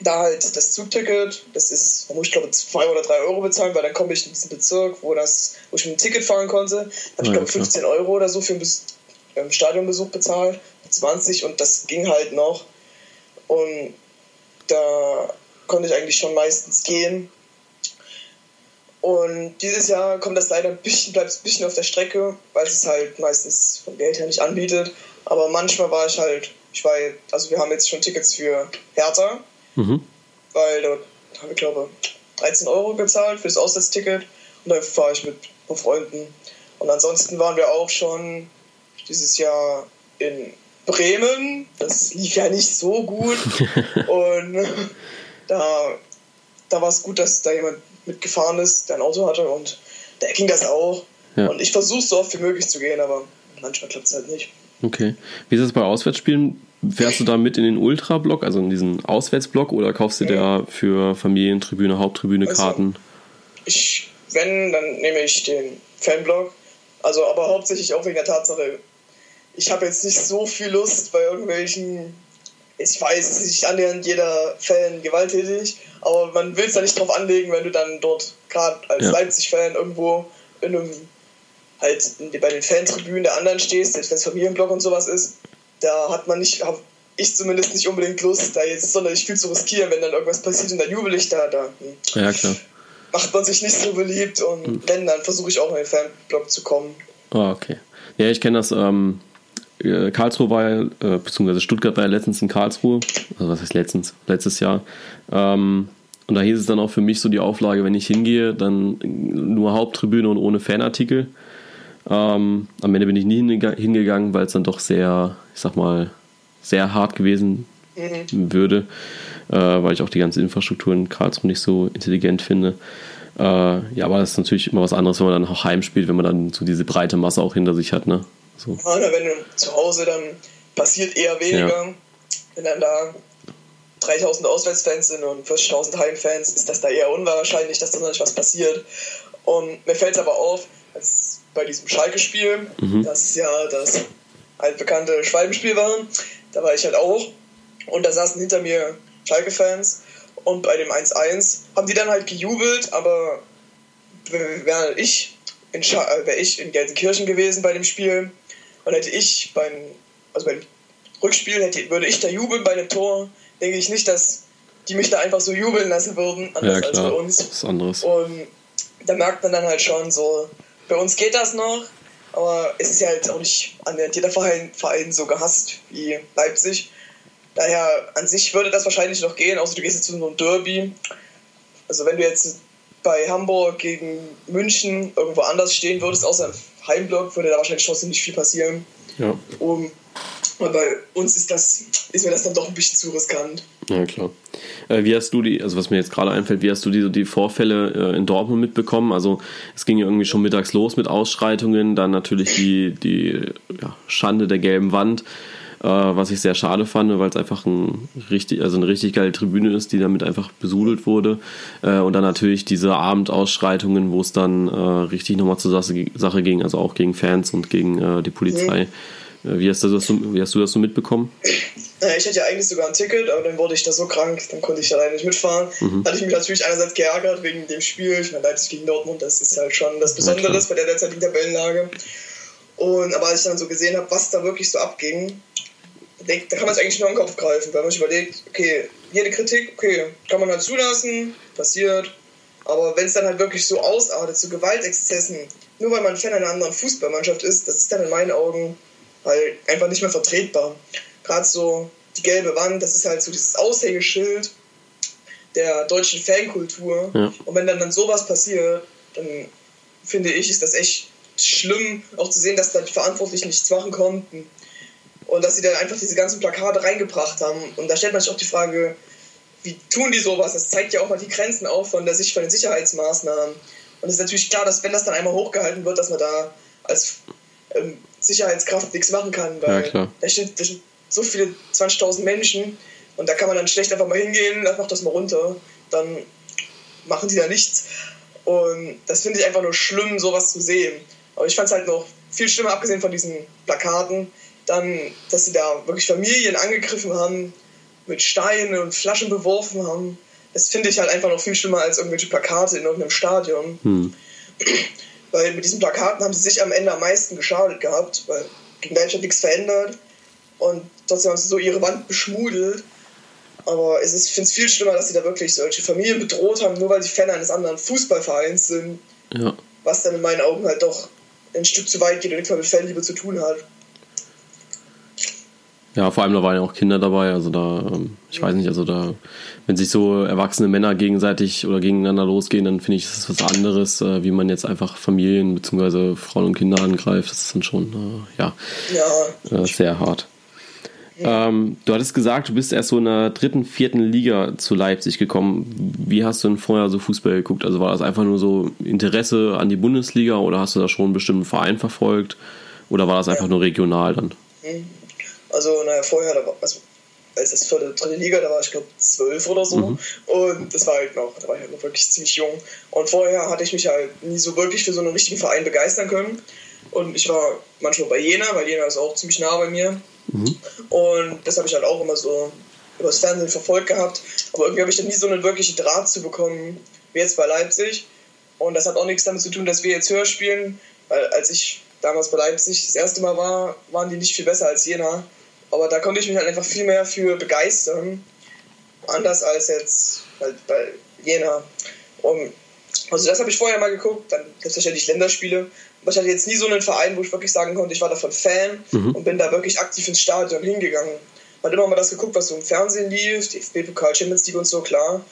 Speaker 2: da halt das Zugticket, das ist, da muss ich glaube zwei oder drei Euro bezahlen, weil dann komme ich in diesen Bezirk, wo das, wo ich mit dem Ticket fahren konnte, habe ich glaube 15 Euro oder so für einen ähm, Stadionbesuch bezahlt, 20 und das ging halt noch. Und da konnte ich eigentlich schon meistens gehen. Und dieses Jahr kommt das leider ein bisschen, bleibt ein bisschen auf der Strecke, weil es halt meistens vom Geld her nicht anbietet. Aber manchmal war ich halt, ich war, also wir haben jetzt schon Tickets für Hertha,
Speaker 1: mhm.
Speaker 2: weil dort habe ich glaube 13 Euro gezahlt für das Auswärtsticket und dann fahre ich mit Freunden. Und ansonsten waren wir auch schon dieses Jahr in Bremen. Das lief ja nicht so gut. und da, da war es gut, dass da jemand mitgefahren ist, der ein Auto hatte und da ging das auch. Ja. Und ich versuche so oft wie möglich zu gehen, aber manchmal klappt es halt nicht.
Speaker 1: Okay. Wie ist es bei Auswärtsspielen? Fährst du da mit in den Ultra-Block, also in diesen Auswärtsblock, oder kaufst du ja. da für Familientribüne, Haupttribüne also, Karten?
Speaker 2: Ich, wenn, dann nehme ich den Fanblock. Also, aber hauptsächlich auch wegen der Tatsache, ich habe jetzt nicht so viel Lust bei irgendwelchen. Ich weiß, es ist nicht annähernd jeder Fan gewalttätig, aber man will es da nicht drauf anlegen, wenn du dann dort gerade als ja. Leipzig-Fan irgendwo in einem halt bei den Fantribünen der anderen stehst, wenn es Familienblock und sowas ist, da hat man nicht, habe ich zumindest nicht unbedingt Lust, da jetzt sonderlich viel zu riskieren, wenn dann irgendwas passiert und dann jubel ich da, da.
Speaker 1: Hm. Ja, klar.
Speaker 2: Macht man sich nicht so beliebt und hm. wenn, dann versuche ich auch in den Fanblock zu kommen.
Speaker 1: Oh, okay. Ja, ich kenne das, ähm, äh, Karlsruhe war ja, äh, beziehungsweise Stuttgart war ja letztens in Karlsruhe, also was heißt letztens, letztes Jahr. Ähm, und da hieß es dann auch für mich so die Auflage, wenn ich hingehe, dann nur Haupttribüne und ohne Fanartikel. Ähm, am Ende bin ich nie hingegangen, weil es dann doch sehr, ich sag mal, sehr hart gewesen mhm. würde, äh, weil ich auch die ganze Infrastruktur in Karlsruhe nicht so intelligent finde. Äh, ja, aber das ist natürlich immer was anderes, wenn man dann auch heimspielt, wenn man dann so diese breite Masse auch hinter sich hat. Ne? So.
Speaker 2: Ja, wenn du zu Hause dann passiert eher weniger. Ja. Wenn dann da 3000 Auswärtsfans sind und 40.000 Heimfans, ist das da eher unwahrscheinlich, dass da noch was passiert. Und mir fällt es aber auf, als bei diesem Schalke-Spiel, mhm. das ja das altbekannte Schwalbenspiel war. Da war ich halt auch. Und da saßen hinter mir Schalke-Fans. Und bei dem 1-1 haben die dann halt gejubelt, aber wäre ich, in äh, wär ich in Gelsenkirchen gewesen bei dem Spiel und hätte ich beim, also beim Rückspiel hätte, würde ich da jubeln bei dem Tor, denke ich nicht, dass die mich da einfach so jubeln lassen würden, anders ja, als bei uns. Das ist anderes. Und da merkt man dann halt schon so, bei uns geht das noch, aber es ist ja halt auch nicht an jeder Verein, Verein so gehasst wie Leipzig. Daher an sich würde das wahrscheinlich noch gehen, außer du gehst jetzt zu so einem Derby. Also wenn du jetzt bei Hamburg gegen München irgendwo anders stehen würdest, außer Heimblock, würde da wahrscheinlich trotzdem nicht viel passieren. Ja. Um, aber bei uns ist das, ist mir das dann doch ein bisschen zu riskant.
Speaker 1: Ja, klar. Äh, wie hast du die, also was mir jetzt gerade einfällt, wie hast du die, die Vorfälle äh, in Dortmund mitbekommen? Also es ging ja irgendwie schon mittags los mit Ausschreitungen, dann natürlich die, die ja, Schande der gelben Wand, was ich sehr schade fand, weil es einfach ein richtig, also eine richtig geile Tribüne ist, die damit einfach besudelt wurde. und dann natürlich diese Abendausschreitungen, wo es dann richtig nochmal zur Sache ging, also auch gegen Fans und gegen die Polizei. Mhm wie hast, du das so, wie hast du das so mitbekommen?
Speaker 2: Ich hatte ja eigentlich sogar ein Ticket, aber dann wurde ich da so krank, dann konnte ich alleine nicht mitfahren. Mhm. Hatte ich mich natürlich einerseits geärgert wegen dem Spiel. Ich meine, Leipzig gegen Dortmund, das ist halt schon das Besondere ja, bei der derzeitigen Tabellenlage. Und, aber als ich dann so gesehen habe, was da wirklich so abging, da kann man es eigentlich nur im Kopf greifen, weil man sich überlegt, okay, jede Kritik, okay, kann man halt zulassen, passiert. Aber wenn es dann halt wirklich so ausartet, zu Gewaltexzessen, nur weil man Fan einer anderen Fußballmannschaft ist, das ist dann in meinen Augen weil einfach nicht mehr vertretbar. Gerade so die gelbe Wand, das ist halt so dieses Aushängeschild der deutschen Fankultur. Ja. Und wenn dann, dann sowas passiert, dann finde ich, ist das echt schlimm, auch zu sehen, dass da die Verantwortlichen nichts machen konnten. Und dass sie dann einfach diese ganzen Plakate reingebracht haben. Und da stellt man sich auch die Frage, wie tun die sowas? Das zeigt ja auch mal die Grenzen auf von der Sicht von den Sicherheitsmaßnahmen. Und es ist natürlich klar, dass wenn das dann einmal hochgehalten wird, dass man da als ähm, Sicherheitskraft nichts machen kann, weil ja, da, steht, da sind so viele 20.000 Menschen und da kann man dann schlecht einfach mal hingehen, mach das mal runter, dann machen die da nichts. Und das finde ich einfach nur schlimm, sowas zu sehen. Aber ich fand es halt noch viel schlimmer, abgesehen von diesen Plakaten, dann, dass sie da wirklich Familien angegriffen haben, mit Steinen und Flaschen beworfen haben. Das finde ich halt einfach noch viel schlimmer als irgendwelche Plakate in irgendeinem Stadion. Hm. Weil mit diesen Plakaten haben sie sich am Ende am meisten geschadet gehabt, weil gegen Leipzig hat nichts verändert und trotzdem haben sie so ihre Wand beschmudelt. Aber es ist, ich finde es viel schlimmer, dass sie da wirklich solche Familien bedroht haben, nur weil sie Fan eines anderen Fußballvereins sind. Ja. Was dann in meinen Augen halt doch ein Stück zu weit geht und nichts mehr mit Fanliebe zu tun hat.
Speaker 1: Ja, vor allem da waren ja auch Kinder dabei, also da, ähm, ich weiß nicht, also da, wenn sich so erwachsene Männer gegenseitig oder gegeneinander losgehen, dann finde ich, das ist was anderes, äh, wie man jetzt einfach Familien bzw. Frauen und Kinder angreift. Das ist dann schon, äh, ja, ja. Äh, sehr hart. Ähm, du hattest gesagt, du bist erst so in der dritten, vierten Liga zu Leipzig gekommen. Wie hast du denn vorher so Fußball geguckt? Also war das einfach nur so Interesse an die Bundesliga oder hast du da schon einen bestimmten Verein verfolgt? Oder war das einfach ja. nur regional dann?
Speaker 2: Also, naja, vorher, da war, also, als das die dritte Liga, da war ich glaube zwölf oder so. Mhm. Und das war halt noch, da war ich halt noch wirklich ziemlich jung. Und vorher hatte ich mich halt nie so wirklich für so einen richtigen Verein begeistern können. Und ich war manchmal bei Jena, weil Jena ist auch ziemlich nah bei mir. Mhm. Und das habe ich halt auch immer so übers Fernsehen verfolgt gehabt. Aber irgendwie habe ich dann nie so einen wirklichen Draht zu bekommen, wie jetzt bei Leipzig. Und das hat auch nichts damit zu tun, dass wir jetzt höher spielen, weil als ich damals bei Leipzig das erste Mal war, waren die nicht viel besser als Jena. Aber da konnte ich mich halt einfach viel mehr für begeistern. Anders als jetzt halt bei Jena. Und also das habe ich vorher mal geguckt, dann selbstverständlich Länderspiele. Aber ich hatte jetzt nie so einen Verein, wo ich wirklich sagen konnte, ich war davon Fan mhm. und bin da wirklich aktiv ins Stadion hingegangen. Man hat immer mal das geguckt, was so im Fernsehen lief, DFB-Pokal, Champions League und so, klar.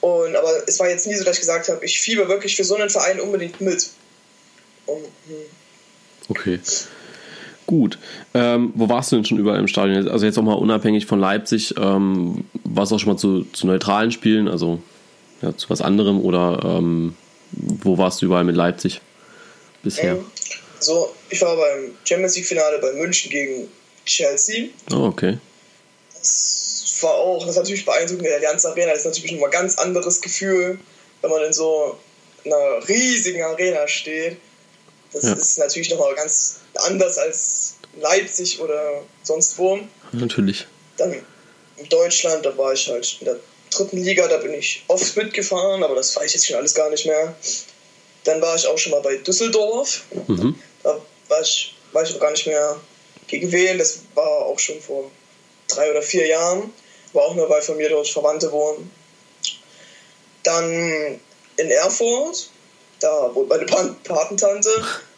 Speaker 2: Und, aber es war jetzt nie so, dass ich gesagt habe, ich fieber wirklich für so einen Verein unbedingt mit. Und, hm.
Speaker 1: Okay. Gut. Ähm, wo warst du denn schon überall im Stadion? Also jetzt auch mal unabhängig von Leipzig, ähm, warst du auch schon mal zu, zu neutralen Spielen, also ja, zu was anderem oder ähm, wo warst du überall mit Leipzig bisher? Ähm,
Speaker 2: so, ich war beim Champions League Finale bei München gegen Chelsea.
Speaker 1: Oh, okay.
Speaker 2: Das war auch, das ist natürlich beeindruckend in der Allianz Arena, das ist natürlich nochmal ein ganz anderes Gefühl, wenn man in so einer riesigen Arena steht. Das ja. ist natürlich nochmal ganz anders als Leipzig oder sonst wo.
Speaker 1: Natürlich.
Speaker 2: Dann in Deutschland, da war ich halt in der dritten Liga, da bin ich oft mitgefahren, aber das weiß ich jetzt schon alles gar nicht mehr. Dann war ich auch schon mal bei Düsseldorf. Mhm. Da war ich, weiß ich auch gar nicht mehr gegen wen. Das war auch schon vor drei oder vier Jahren. War auch nur, weil von mir dort Verwandte wohnen. Dann in Erfurt, da wohnt meine Patentante.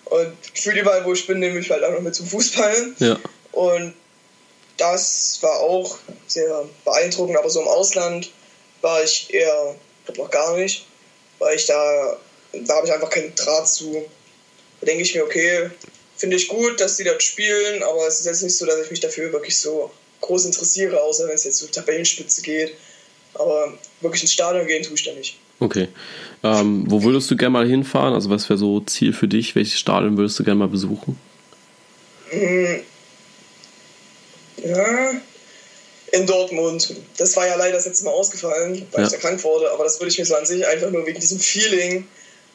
Speaker 2: Und gefühlt überall, wo ich bin, nehme ich halt auch noch mit zum Fußball.
Speaker 1: Ja.
Speaker 2: Und das war auch sehr beeindruckend, aber so im Ausland war ich eher, ich glaube noch gar nicht, weil ich da, da habe ich einfach keinen Draht zu. Da denke ich mir, okay, finde ich gut, dass die dort spielen, aber es ist jetzt nicht so, dass ich mich dafür wirklich so groß interessiere, außer wenn es jetzt so Tabellenspitze geht. Aber wirklich ins Stadion gehen tue ich da nicht.
Speaker 1: Okay. Ähm, wo würdest du gerne mal hinfahren? Also was wäre so Ziel für dich? Welches Stadion würdest du gerne mal besuchen?
Speaker 2: Hm. Ja, in Dortmund. Das war ja leider das letzte Mal ausgefallen, weil ja. ich erkrankt wurde. Aber das würde ich mir so an sich einfach nur wegen diesem Feeling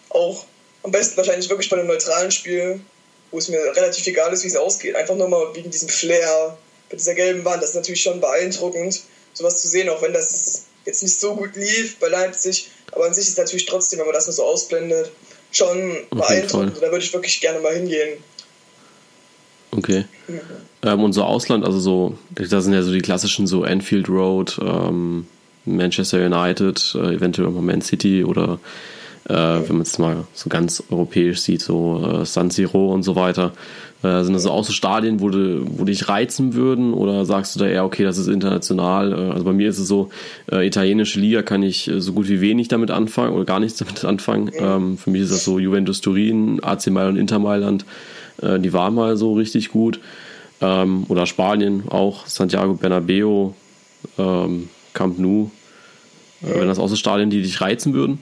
Speaker 2: auch am besten wahrscheinlich wirklich bei einem neutralen Spiel, wo es mir relativ egal ist, wie es ausgeht. Einfach nur mal wegen diesem Flair mit dieser gelben Wand. Das ist natürlich schon beeindruckend, sowas zu sehen, auch wenn das jetzt nicht so gut lief bei Leipzig. Aber an sich ist natürlich trotzdem, wenn man das nur so ausblendet, schon beeindruckend. Da würde ich wirklich gerne mal hingehen.
Speaker 1: Okay. Mhm. Ähm, und so Ausland, also so, da sind ja so die klassischen so Anfield Road, ähm, Manchester United, äh, eventuell auch mal Man City oder äh, wenn man es mal so ganz europäisch sieht, so äh, San Siro und so weiter. Äh, sind das so auch so Stadien, wo, du, wo dich reizen würden oder sagst du da eher, okay, das ist international? Äh, also bei mir ist es so, äh, italienische Liga kann ich äh, so gut wie wenig damit anfangen oder gar nichts damit anfangen. Ähm, für mich ist das so Juventus Turin, AC Mailand und Inter Mailand, die waren mal so richtig gut. Ähm, oder Spanien auch, Santiago Bernabeo, ähm, Camp Nou. Äh, Wären das auch so Stadien, die dich reizen würden?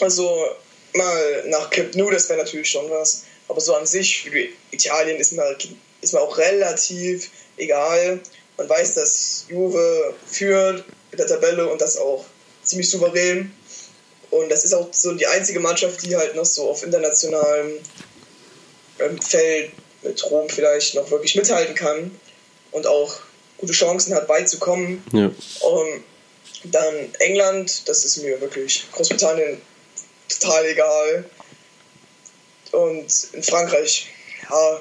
Speaker 2: Also mal nach Camp Nou, das wäre natürlich schon was. Aber so an sich, für Italien ist mir, ist mir auch relativ egal. Man weiß, dass Juve führt mit der Tabelle und das auch ziemlich souverän. Und das ist auch so die einzige Mannschaft, die halt noch so auf internationalem ähm, Feld mit Rom vielleicht noch wirklich mithalten kann und auch gute Chancen hat, beizukommen.
Speaker 1: Ja.
Speaker 2: Und dann England, das ist mir wirklich Großbritannien total egal. Und in Frankreich, ja,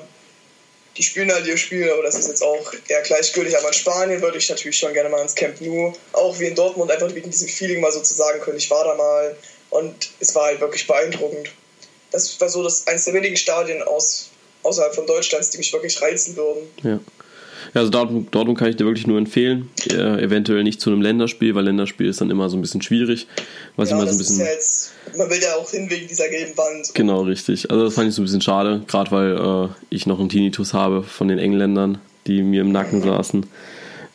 Speaker 2: die spielen halt ihr Spiel, aber das ist jetzt auch eher gleichgültig. Aber in Spanien würde ich natürlich schon gerne mal ins Camp Nou, auch wie in Dortmund, einfach wegen diesem Feeling mal so zu sagen können, ich war da mal und es war halt wirklich beeindruckend. Das war so das eines der wenigen Stadien aus, außerhalb von Deutschlands, die mich wirklich reizen würden.
Speaker 1: Ja. Also Dortmund, Dortmund kann ich dir wirklich nur empfehlen. Äh, eventuell nicht zu einem Länderspiel, weil Länderspiel ist dann immer so ein bisschen schwierig. Was
Speaker 2: ja,
Speaker 1: immer
Speaker 2: so
Speaker 1: ein bisschen,
Speaker 2: ja jetzt, man will ja auch hin wegen dieser gelben Wand.
Speaker 1: Genau, richtig. Also das fand ich so ein bisschen schade, gerade weil äh, ich noch einen Tinnitus habe von den Engländern. die mir im Nacken saßen.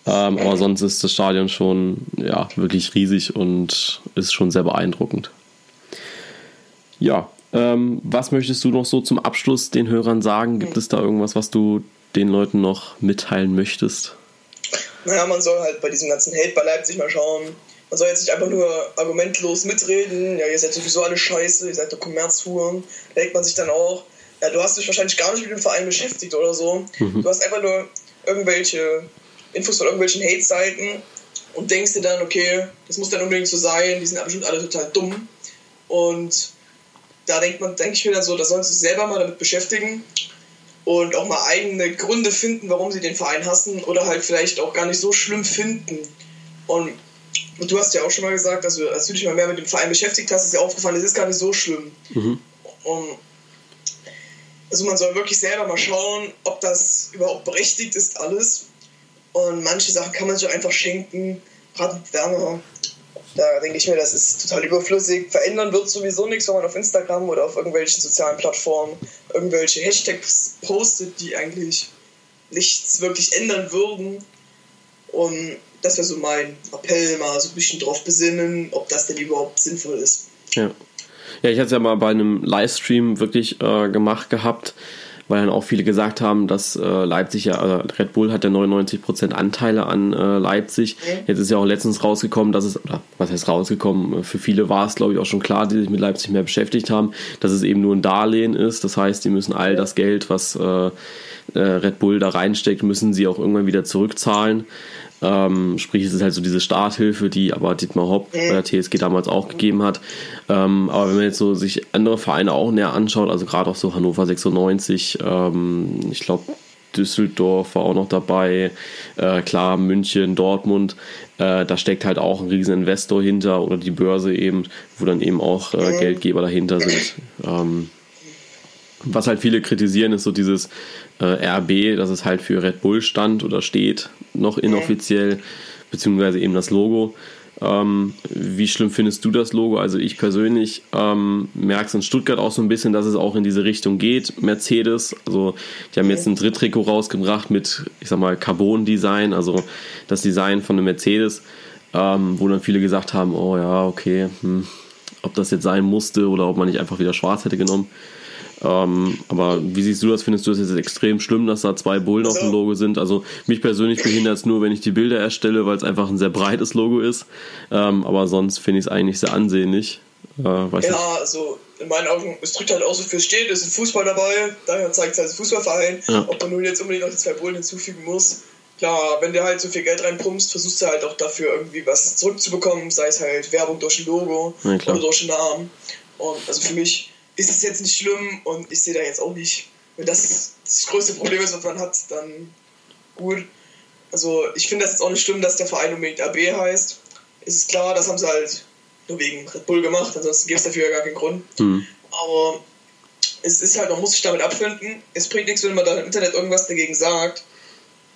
Speaker 1: Ähm, aber sonst ist das Stadion schon ja, wirklich riesig und ist schon sehr beeindruckend. Ja, ähm, was möchtest du noch so zum Abschluss den Hörern sagen? Gibt es da irgendwas, was du den Leuten noch mitteilen möchtest?
Speaker 2: Naja, man soll halt bei diesem ganzen Hate bei Leipzig mal schauen. Man soll jetzt nicht einfach nur argumentlos mitreden. Ja, ihr seid sowieso alle scheiße, ihr seid doch Kommerzhuren. Da denkt man sich dann auch, ja, du hast dich wahrscheinlich gar nicht mit dem Verein beschäftigt oder so. Mhm. Du hast einfach nur irgendwelche Infos von irgendwelchen Hate-Seiten und denkst dir dann, okay, das muss dann unbedingt so sein, die sind bestimmt alle total dumm. Und da denkt man, denke ich mir dann so, da sollen sie sich selber mal damit beschäftigen und auch mal eigene Gründe finden, warum sie den Verein hassen oder halt vielleicht auch gar nicht so schlimm finden. Und, du hast ja auch schon mal gesagt, dass du, als du dich mal mehr mit dem Verein beschäftigt hast, ist dir aufgefallen, es ist gar nicht so schlimm. Mhm. Und also man soll wirklich selber mal schauen, ob das überhaupt berechtigt ist, alles. Und manche Sachen kann man sich einfach schenken. Gerade Werner, da denke ich mir, das ist total überflüssig. Verändern wird sowieso nichts, wenn man auf Instagram oder auf irgendwelchen sozialen Plattformen irgendwelche Hashtags postet, die eigentlich nichts wirklich ändern würden. Und das wäre so mein Appell, mal so ein bisschen drauf besinnen, ob das denn überhaupt sinnvoll ist.
Speaker 1: Ja. Ja, ich hatte es ja mal bei einem Livestream wirklich äh, gemacht gehabt weil dann auch viele gesagt haben, dass äh, Leipzig ja, also Red Bull hat ja 99% Anteile an äh, Leipzig. Mhm. Jetzt ist ja auch letztens rausgekommen, dass es, oder was heißt rausgekommen, für viele war es glaube ich auch schon klar, die sich mit Leipzig mehr beschäftigt haben, dass es eben nur ein Darlehen ist. Das heißt, die müssen all das Geld, was äh, äh Red Bull da reinsteckt, müssen sie auch irgendwann wieder zurückzahlen. Ähm, sprich, es ist halt so diese Starthilfe, die aber Dietmar Hopp bei der TSG damals auch gegeben hat. Ähm, aber wenn man jetzt so sich andere Vereine auch näher anschaut, also gerade auch so Hannover 96, ähm, ich glaube Düsseldorf war auch noch dabei, äh, klar München, Dortmund, äh, da steckt halt auch ein riesen Investor hinter oder die Börse eben, wo dann eben auch äh, Geldgeber dahinter sind. Ähm, was halt viele kritisieren, ist so dieses äh, RB, dass es halt für Red Bull stand oder steht, noch inoffiziell, beziehungsweise eben das Logo. Ähm, wie schlimm findest du das Logo? Also ich persönlich ähm, merke es in Stuttgart auch so ein bisschen, dass es auch in diese Richtung geht. Mercedes, also die haben jetzt ein Dritttrikot rausgebracht mit, ich sag mal, Carbon-Design, also das Design von einem Mercedes, ähm, wo dann viele gesagt haben, oh ja, okay, hm, ob das jetzt sein musste oder ob man nicht einfach wieder schwarz hätte genommen. Ähm, aber wie siehst du das? Findest du das jetzt extrem schlimm, dass da zwei Bullen auf dem Logo sind? Also mich persönlich behindert es nur, wenn ich die Bilder erstelle, weil es einfach ein sehr breites Logo ist. Ähm, aber sonst finde ich es eigentlich sehr ansehnlich.
Speaker 2: Äh, ja, nicht. also in meinen Augen, es drückt halt auch so für steht, es ist Fußball dabei, daher zeigt es halt Fußballverein, ja. ob man nun jetzt unbedingt noch die zwei Bullen hinzufügen muss. Klar, wenn du halt so viel Geld reinpumpst, versuchst du halt auch dafür irgendwie was zurückzubekommen, sei es halt Werbung durch ein Logo ja, oder durch einen Namen. Und also für mich ist es jetzt nicht schlimm und ich sehe da jetzt auch nicht, wenn das das größte Problem ist, was man hat, dann gut. Also ich finde das jetzt auch nicht schlimm, dass der Verein unbedingt AB heißt. Es ist klar, das haben sie halt nur wegen Red Bull gemacht, ansonsten gibt es dafür ja gar keinen Grund. Mhm. Aber es ist halt, man muss sich damit abfinden. Es bringt nichts, wenn man da im Internet irgendwas dagegen sagt.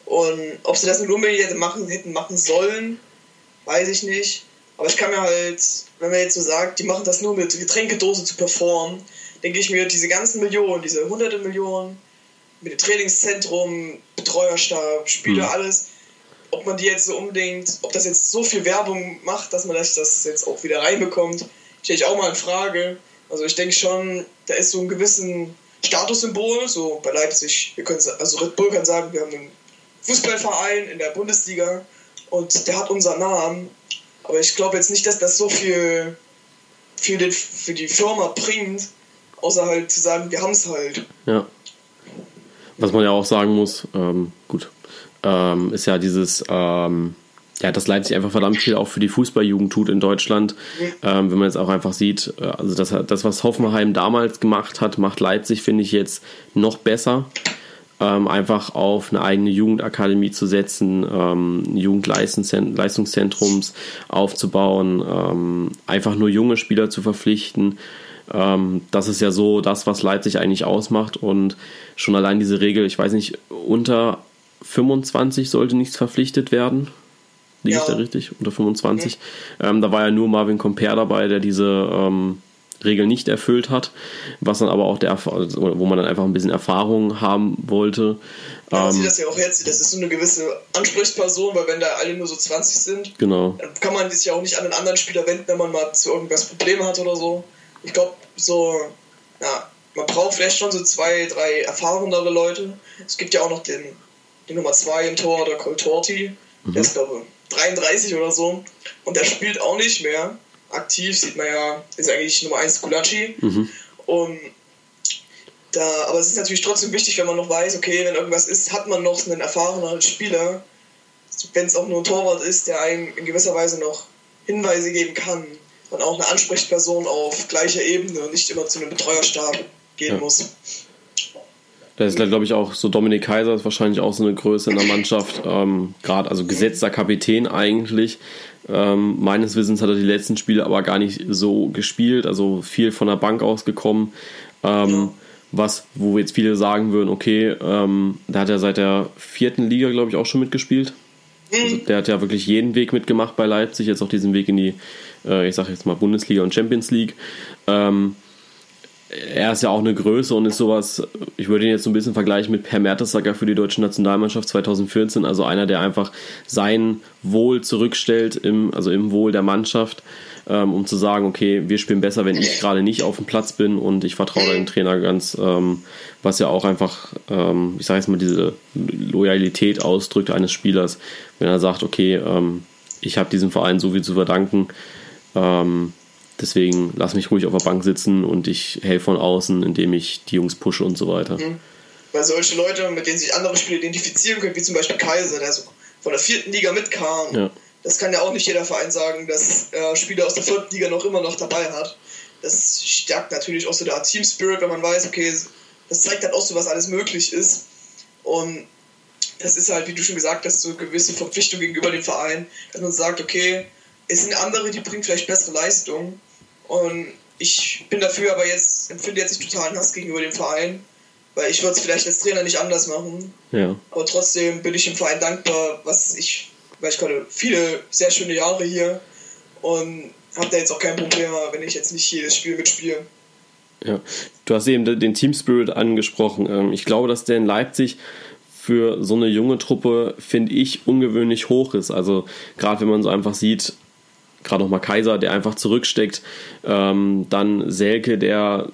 Speaker 2: Und ob sie das nicht unbedingt hätten machen, hätten machen sollen, weiß ich nicht. Aber ich kann mir halt, wenn man jetzt so sagt, die machen das nur mit Getränkedose zu performen, denke ich mir, diese ganzen Millionen, diese hunderte Millionen, mit dem Trainingszentrum, Betreuerstab, Spieler, mhm. alles, ob man die jetzt so unbedingt, ob das jetzt so viel Werbung macht, dass man das jetzt auch wieder reinbekommt, stelle ich auch mal in Frage. Also ich denke schon, da ist so ein gewissen Statussymbol, so bei Leipzig, wir können, also Red Bull kann sagen, wir haben einen Fußballverein in der Bundesliga und der hat unseren Namen aber ich glaube jetzt nicht, dass das so viel für, den, für die Firma bringt, außer halt zu sagen, wir haben es halt.
Speaker 1: Ja. Was man ja auch sagen muss, ähm, gut, ähm, ist ja dieses, ähm, ja, dass Leipzig einfach verdammt viel auch für die Fußballjugend tut in Deutschland. Ähm, wenn man jetzt auch einfach sieht, äh, also das, das, was Hoffenheim damals gemacht hat, macht Leipzig, finde ich, jetzt noch besser ähm, einfach auf eine eigene Jugendakademie zu setzen, ähm, Jugendleistungszentrums aufzubauen, ähm, einfach nur junge Spieler zu verpflichten. Ähm, das ist ja so das, was Leipzig eigentlich ausmacht und schon allein diese Regel, ich weiß nicht, unter 25 sollte nichts verpflichtet werden. Liege ja. ich da richtig? Unter 25. Mhm. Ähm, da war ja nur Marvin Comper dabei, der diese Regel nicht erfüllt hat, was dann aber auch der wo man dann einfach ein bisschen Erfahrung haben wollte.
Speaker 2: Ja, man ähm, sieht das ja auch jetzt, das ist so eine gewisse Ansprechperson, weil wenn da alle nur so 20 sind,
Speaker 1: genau.
Speaker 2: dann kann man sich ja auch nicht an einen anderen Spieler wenden, wenn man mal zu irgendwas Probleme hat oder so. Ich glaube, so, ja, man braucht vielleicht schon so zwei, drei erfahrenere Leute. Es gibt ja auch noch den, den Nummer 2 im Tor, der Coltorti, mhm. der ist glaube ich 33 oder so und der spielt auch nicht mehr aktiv, sieht man ja, ist eigentlich Nummer 1 Kulacci. Mhm. Da, aber es ist natürlich trotzdem wichtig, wenn man noch weiß, okay, wenn irgendwas ist, hat man noch einen erfahrenen Spieler, wenn es auch nur ein Torwart ist, der einem in gewisser Weise noch Hinweise geben kann und auch eine Ansprechperson auf gleicher Ebene und nicht immer zu einem Betreuerstab gehen ja. muss.
Speaker 1: Da ist, glaube ich, auch so Dominik Kaiser ist wahrscheinlich auch so eine Größe in der Mannschaft. Ähm, Gerade, also gesetzter Kapitän eigentlich. Ähm, meines Wissens hat er die letzten Spiele aber gar nicht so gespielt, also viel von der Bank ausgekommen. Ähm, ja. Was, wo jetzt viele sagen würden, okay, ähm, da hat er seit der vierten Liga, glaube ich, auch schon mitgespielt. Also der hat ja wirklich jeden Weg mitgemacht bei Leipzig, jetzt auch diesen Weg in die, äh, ich sage jetzt mal Bundesliga und Champions League. Ähm, er ist ja auch eine Größe und ist sowas, ich würde ihn jetzt so ein bisschen vergleichen mit Per Mertesacker für die deutsche Nationalmannschaft 2014, also einer, der einfach sein Wohl zurückstellt, im, also im Wohl der Mannschaft, ähm, um zu sagen, okay, wir spielen besser, wenn ich gerade nicht auf dem Platz bin und ich vertraue dem Trainer ganz, ähm, was ja auch einfach, ähm, ich sage jetzt mal, diese Loyalität ausdrückt eines Spielers, wenn er sagt, okay, ähm, ich habe diesem Verein so viel zu verdanken, ähm, Deswegen lass mich ruhig auf der Bank sitzen und ich helfe von außen, indem ich die Jungs pushe und so weiter. Mhm.
Speaker 2: Weil solche Leute, mit denen sich andere Spieler identifizieren können, wie zum Beispiel Kaiser, der so von der vierten Liga mitkam, ja. das kann ja auch nicht jeder Verein sagen, dass er Spieler aus der vierten Liga noch immer noch dabei hat. Das stärkt natürlich auch so der Team Spirit, wenn man weiß, okay, das zeigt halt auch so, was alles möglich ist. Und das ist halt, wie du schon gesagt hast, so eine gewisse Verpflichtung gegenüber dem Verein, dass man sagt, okay, es sind andere, die bringen vielleicht bessere Leistungen. Und ich bin dafür aber jetzt, empfinde jetzt nicht totalen Hass gegenüber dem Verein, weil ich würde es vielleicht als Trainer nicht anders machen.
Speaker 1: Ja.
Speaker 2: Aber trotzdem bin ich dem Verein dankbar, was ich, weil ich gerade viele sehr schöne Jahre hier und habe da jetzt auch kein Problem, wenn ich jetzt nicht jedes Spiel mitspiele.
Speaker 1: Ja, du hast eben den Team Spirit angesprochen. Ähm, ich glaube, dass der in Leipzig für so eine junge Truppe, finde ich, ungewöhnlich hoch ist. Also gerade wenn man so einfach sieht, gerade nochmal Kaiser, der einfach zurücksteckt. Ähm, dann Selke, der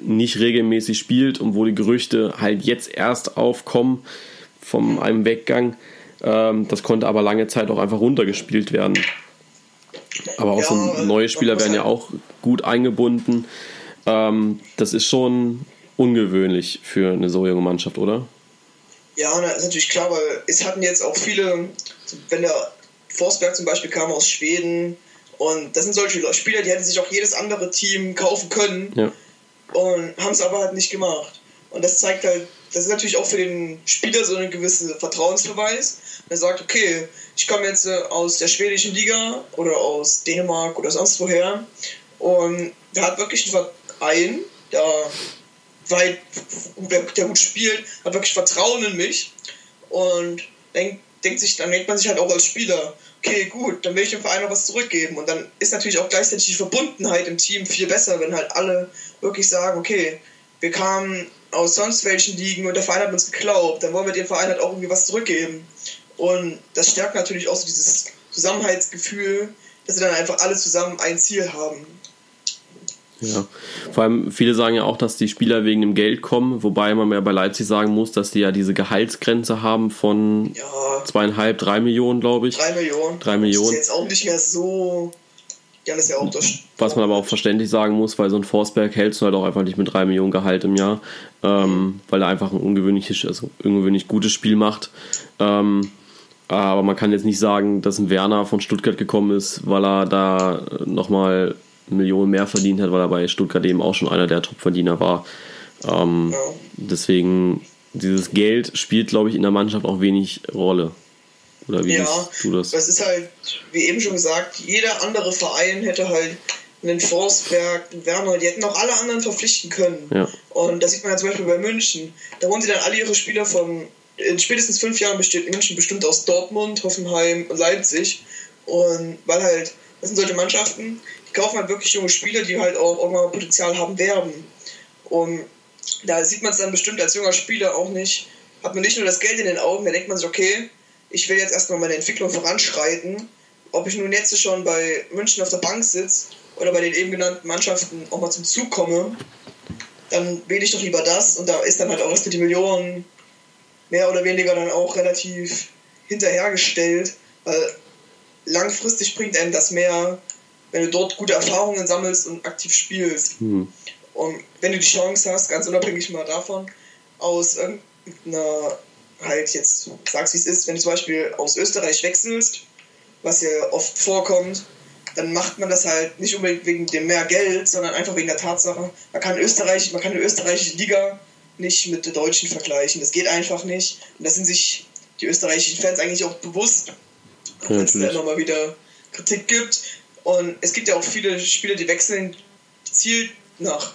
Speaker 1: nicht regelmäßig spielt und wo die Gerüchte halt jetzt erst aufkommen von einem Weggang. Ähm, das konnte aber lange Zeit auch einfach runtergespielt werden. Aber auch ja, so neue Spieler werden ja auch gut eingebunden. Ähm, das ist schon ungewöhnlich für eine so junge Mannschaft, oder?
Speaker 2: Ja, das ist natürlich klar, weil es hatten jetzt auch viele, wenn der Forsberg zum Beispiel kam aus Schweden, und das sind solche Spieler, die hätten sich auch jedes andere Team kaufen können
Speaker 1: ja.
Speaker 2: und haben es aber halt nicht gemacht. Und das zeigt halt, das ist natürlich auch für den Spieler so ein gewisser Vertrauensbeweis. Er sagt, okay, ich komme jetzt äh, aus der schwedischen Liga oder aus Dänemark oder sonst woher und der hat wirklich einen Verein, der weit, der gut spielt, hat wirklich Vertrauen in mich und denkt, denkt sich, dann denkt man sich halt auch als Spieler, okay, gut, dann will ich dem Verein noch was zurückgeben. Und dann ist natürlich auch gleichzeitig die Verbundenheit im Team viel besser, wenn halt alle wirklich sagen, okay, wir kamen aus sonst welchen Ligen und der Verein hat uns geglaubt, dann wollen wir dem Verein halt auch irgendwie was zurückgeben. Und das stärkt natürlich auch so dieses Zusammenhaltsgefühl, dass sie dann einfach alle zusammen ein Ziel haben.
Speaker 1: Ja, vor allem viele sagen ja auch, dass die Spieler wegen dem Geld kommen, wobei man ja bei Leipzig sagen muss, dass die ja diese Gehaltsgrenze haben von ja, zweieinhalb, drei Millionen, glaube ich.
Speaker 2: Drei Millionen.
Speaker 1: Drei Millionen. Das
Speaker 2: ist jetzt auch nicht mehr so. Ja, das ist ja auch das.
Speaker 1: Was man aber auch verständlich sagen muss, weil so ein Forsberg hältst du halt auch einfach nicht mit drei Millionen Gehalt im Jahr, ähm, weil er einfach ein ungewöhnliches, also ungewöhnlich gutes Spiel macht. Ähm, aber man kann jetzt nicht sagen, dass ein Werner von Stuttgart gekommen ist, weil er da nochmal Millionen mehr verdient hat, weil er bei Stuttgart eben auch schon einer der Topverdiener war. Ähm. Deswegen, dieses Geld spielt, glaube ich, in der Mannschaft auch wenig Rolle. Oder wie
Speaker 2: ja, du das? Das ist halt, wie eben schon gesagt, jeder andere Verein hätte halt einen Forsberg, einen Werner, die hätten auch alle anderen verpflichten können.
Speaker 1: Ja.
Speaker 2: Und das sieht man ja zum Beispiel bei München. Da holen sie dann alle ihre Spieler von, in spätestens fünf Jahren besteht München bestimmt aus Dortmund, Hoffenheim und Leipzig. Und weil halt, das sind solche Mannschaften, kaufen halt wirklich junge Spieler, die halt auch irgendwann Potenzial haben werden. Und da sieht man es dann bestimmt als junger Spieler auch nicht, hat man nicht nur das Geld in den Augen, da denkt man sich, okay, ich will jetzt erstmal meine Entwicklung voranschreiten. Ob ich nun jetzt schon bei München auf der Bank sitze oder bei den eben genannten Mannschaften auch mal zum Zug komme, dann wähle ich doch lieber das und da ist dann halt auch was mit den Millionen mehr oder weniger dann auch relativ hinterhergestellt, weil langfristig bringt einem das mehr, wenn du dort gute Erfahrungen sammelst und aktiv spielst. Mhm. Und wenn du die Chance hast, ganz unabhängig mal davon, aus irgendeiner, halt jetzt sagst wie es ist, wenn du zum Beispiel aus Österreich wechselst, was ja oft vorkommt, dann macht man das halt nicht unbedingt wegen dem mehr Geld, sondern einfach wegen der Tatsache, man kann Österreich, man kann die österreichische Liga nicht mit der deutschen vergleichen. Das geht einfach nicht. Und da sind sich die österreichischen Fans eigentlich auch bewusst, wenn es da immer mal wieder Kritik gibt. Und es gibt ja auch viele Spieler, die wechseln gezielt nach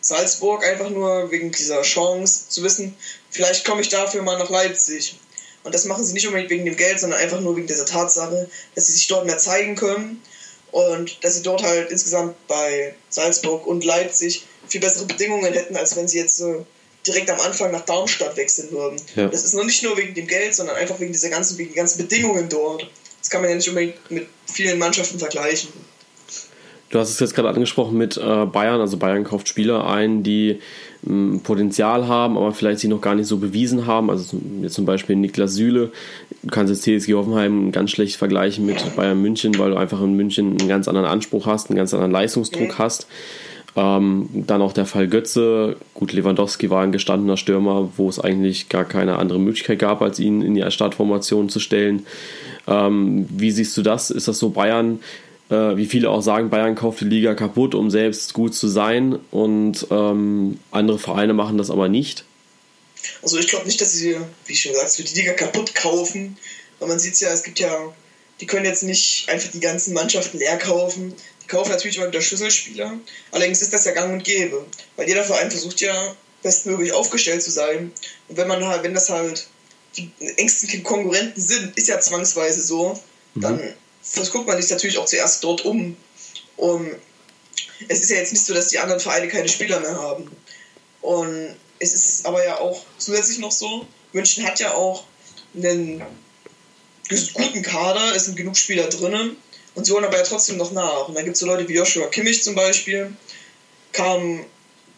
Speaker 2: Salzburg, einfach nur wegen dieser Chance zu wissen, vielleicht komme ich dafür mal nach Leipzig. Und das machen sie nicht unbedingt wegen dem Geld, sondern einfach nur wegen dieser Tatsache, dass sie sich dort mehr zeigen können und dass sie dort halt insgesamt bei Salzburg und Leipzig viel bessere Bedingungen hätten, als wenn sie jetzt so direkt am Anfang nach Darmstadt wechseln würden. Ja. Das ist noch nicht nur wegen dem Geld, sondern einfach wegen dieser ganzen, wegen den ganzen Bedingungen dort. Das kann man ja nicht unbedingt mit vielen Mannschaften vergleichen.
Speaker 1: Du hast es jetzt gerade angesprochen mit äh, Bayern. Also Bayern kauft Spieler ein, die Potenzial haben, aber vielleicht sich noch gar nicht so bewiesen haben. Also jetzt zum Beispiel Niklas Süle. Du kannst jetzt TSG Hoffenheim ganz schlecht vergleichen mit Bayern München, weil du einfach in München einen ganz anderen Anspruch hast, einen ganz anderen Leistungsdruck mhm. hast. Ähm, dann auch der Fall Götze. Gut, Lewandowski war ein gestandener Stürmer, wo es eigentlich gar keine andere Möglichkeit gab, als ihn in die Startformation zu stellen. Ähm, wie siehst du das? Ist das so Bayern? Äh, wie viele auch sagen, Bayern kauft die Liga kaputt, um selbst gut zu sein und ähm, andere Vereine machen das aber nicht.
Speaker 2: Also ich glaube nicht, dass sie, wie schon gesagt, die Liga kaputt kaufen, weil man sieht es ja, es gibt ja, die können jetzt nicht einfach die ganzen Mannschaften leer kaufen. Kaufen natürlich immer wieder Schlüsselspieler. Allerdings ist das ja gang und gäbe, weil jeder Verein versucht ja bestmöglich aufgestellt zu sein. Und wenn man halt, wenn das halt die engsten Konkurrenten sind, ist ja zwangsweise so, dann mhm das guckt man sich natürlich auch zuerst dort um. Und es ist ja jetzt nicht so, dass die anderen Vereine keine Spieler mehr haben. Und es ist aber ja auch zusätzlich noch so, München hat ja auch einen guten Kader, es sind genug Spieler drinnen und sie holen aber ja trotzdem noch nach. Und dann gibt es so Leute wie Joshua Kimmich zum Beispiel, kam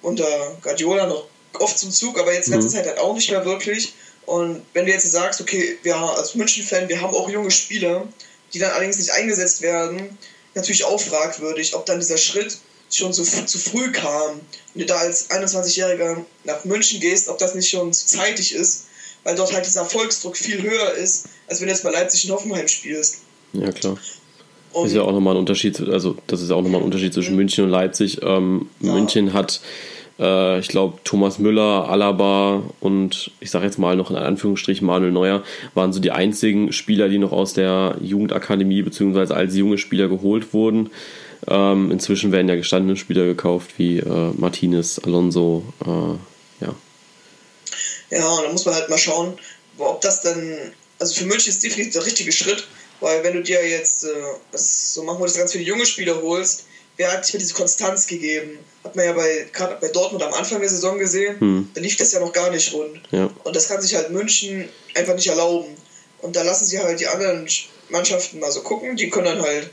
Speaker 2: unter Guardiola noch oft zum Zug, aber jetzt mhm. letzte Zeit halt auch nicht mehr wirklich. Und wenn du jetzt sagst, okay, wir als München-Fan, wir haben auch junge Spieler, die dann allerdings nicht eingesetzt werden, natürlich auch fragwürdig, ob dann dieser Schritt schon so zu früh kam. Wenn du da als 21-Jähriger nach München gehst, ob das nicht schon zu zeitig ist, weil dort halt dieser Erfolgsdruck viel höher ist, als wenn du jetzt bei Leipzig in Hoffenheim spielst.
Speaker 1: Ja, klar. Und ist ja auch nochmal ein Unterschied, also das ist auch nochmal ein Unterschied zwischen. München und Leipzig. Ähm, ja. München hat äh, ich glaube, Thomas Müller, Alaba und ich sage jetzt mal noch in Anführungsstrichen Manuel Neuer waren so die einzigen Spieler, die noch aus der Jugendakademie bzw. als junge Spieler geholt wurden. Ähm, inzwischen werden ja gestandene Spieler gekauft wie äh, Martinez, Alonso, äh, ja.
Speaker 2: Ja, da muss man halt mal schauen, ob das dann, also für München ist definitiv der richtige Schritt, weil wenn du dir jetzt, äh, das, so machen wir das ganz viele junge Spieler holst, wer hat sich mir diese Konstanz gegeben? Hat man ja bei, gerade bei Dortmund am Anfang der Saison gesehen, hm. da lief das ja noch gar nicht rund. Ja. Und das kann sich halt München einfach nicht erlauben. Und da lassen sie halt die anderen Mannschaften mal so gucken, die können dann halt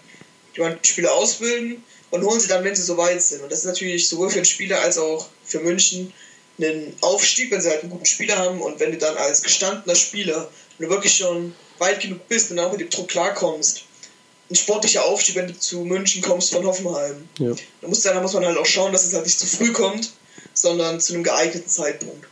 Speaker 2: die Spieler ausbilden und holen sie dann, wenn sie so weit sind. Und das ist natürlich sowohl für den Spieler als auch für München einen Aufstieg, wenn sie halt einen guten Spieler haben und wenn du dann als gestandener Spieler, wenn du wirklich schon weit genug bist und auch mit dem Druck klarkommst, ein sportlicher Aufstieg, wenn du zu München kommst von Hoffenheim. Ja. Da, muss, da muss man halt auch schauen, dass es halt nicht zu früh kommt, sondern zu einem geeigneten Zeitpunkt.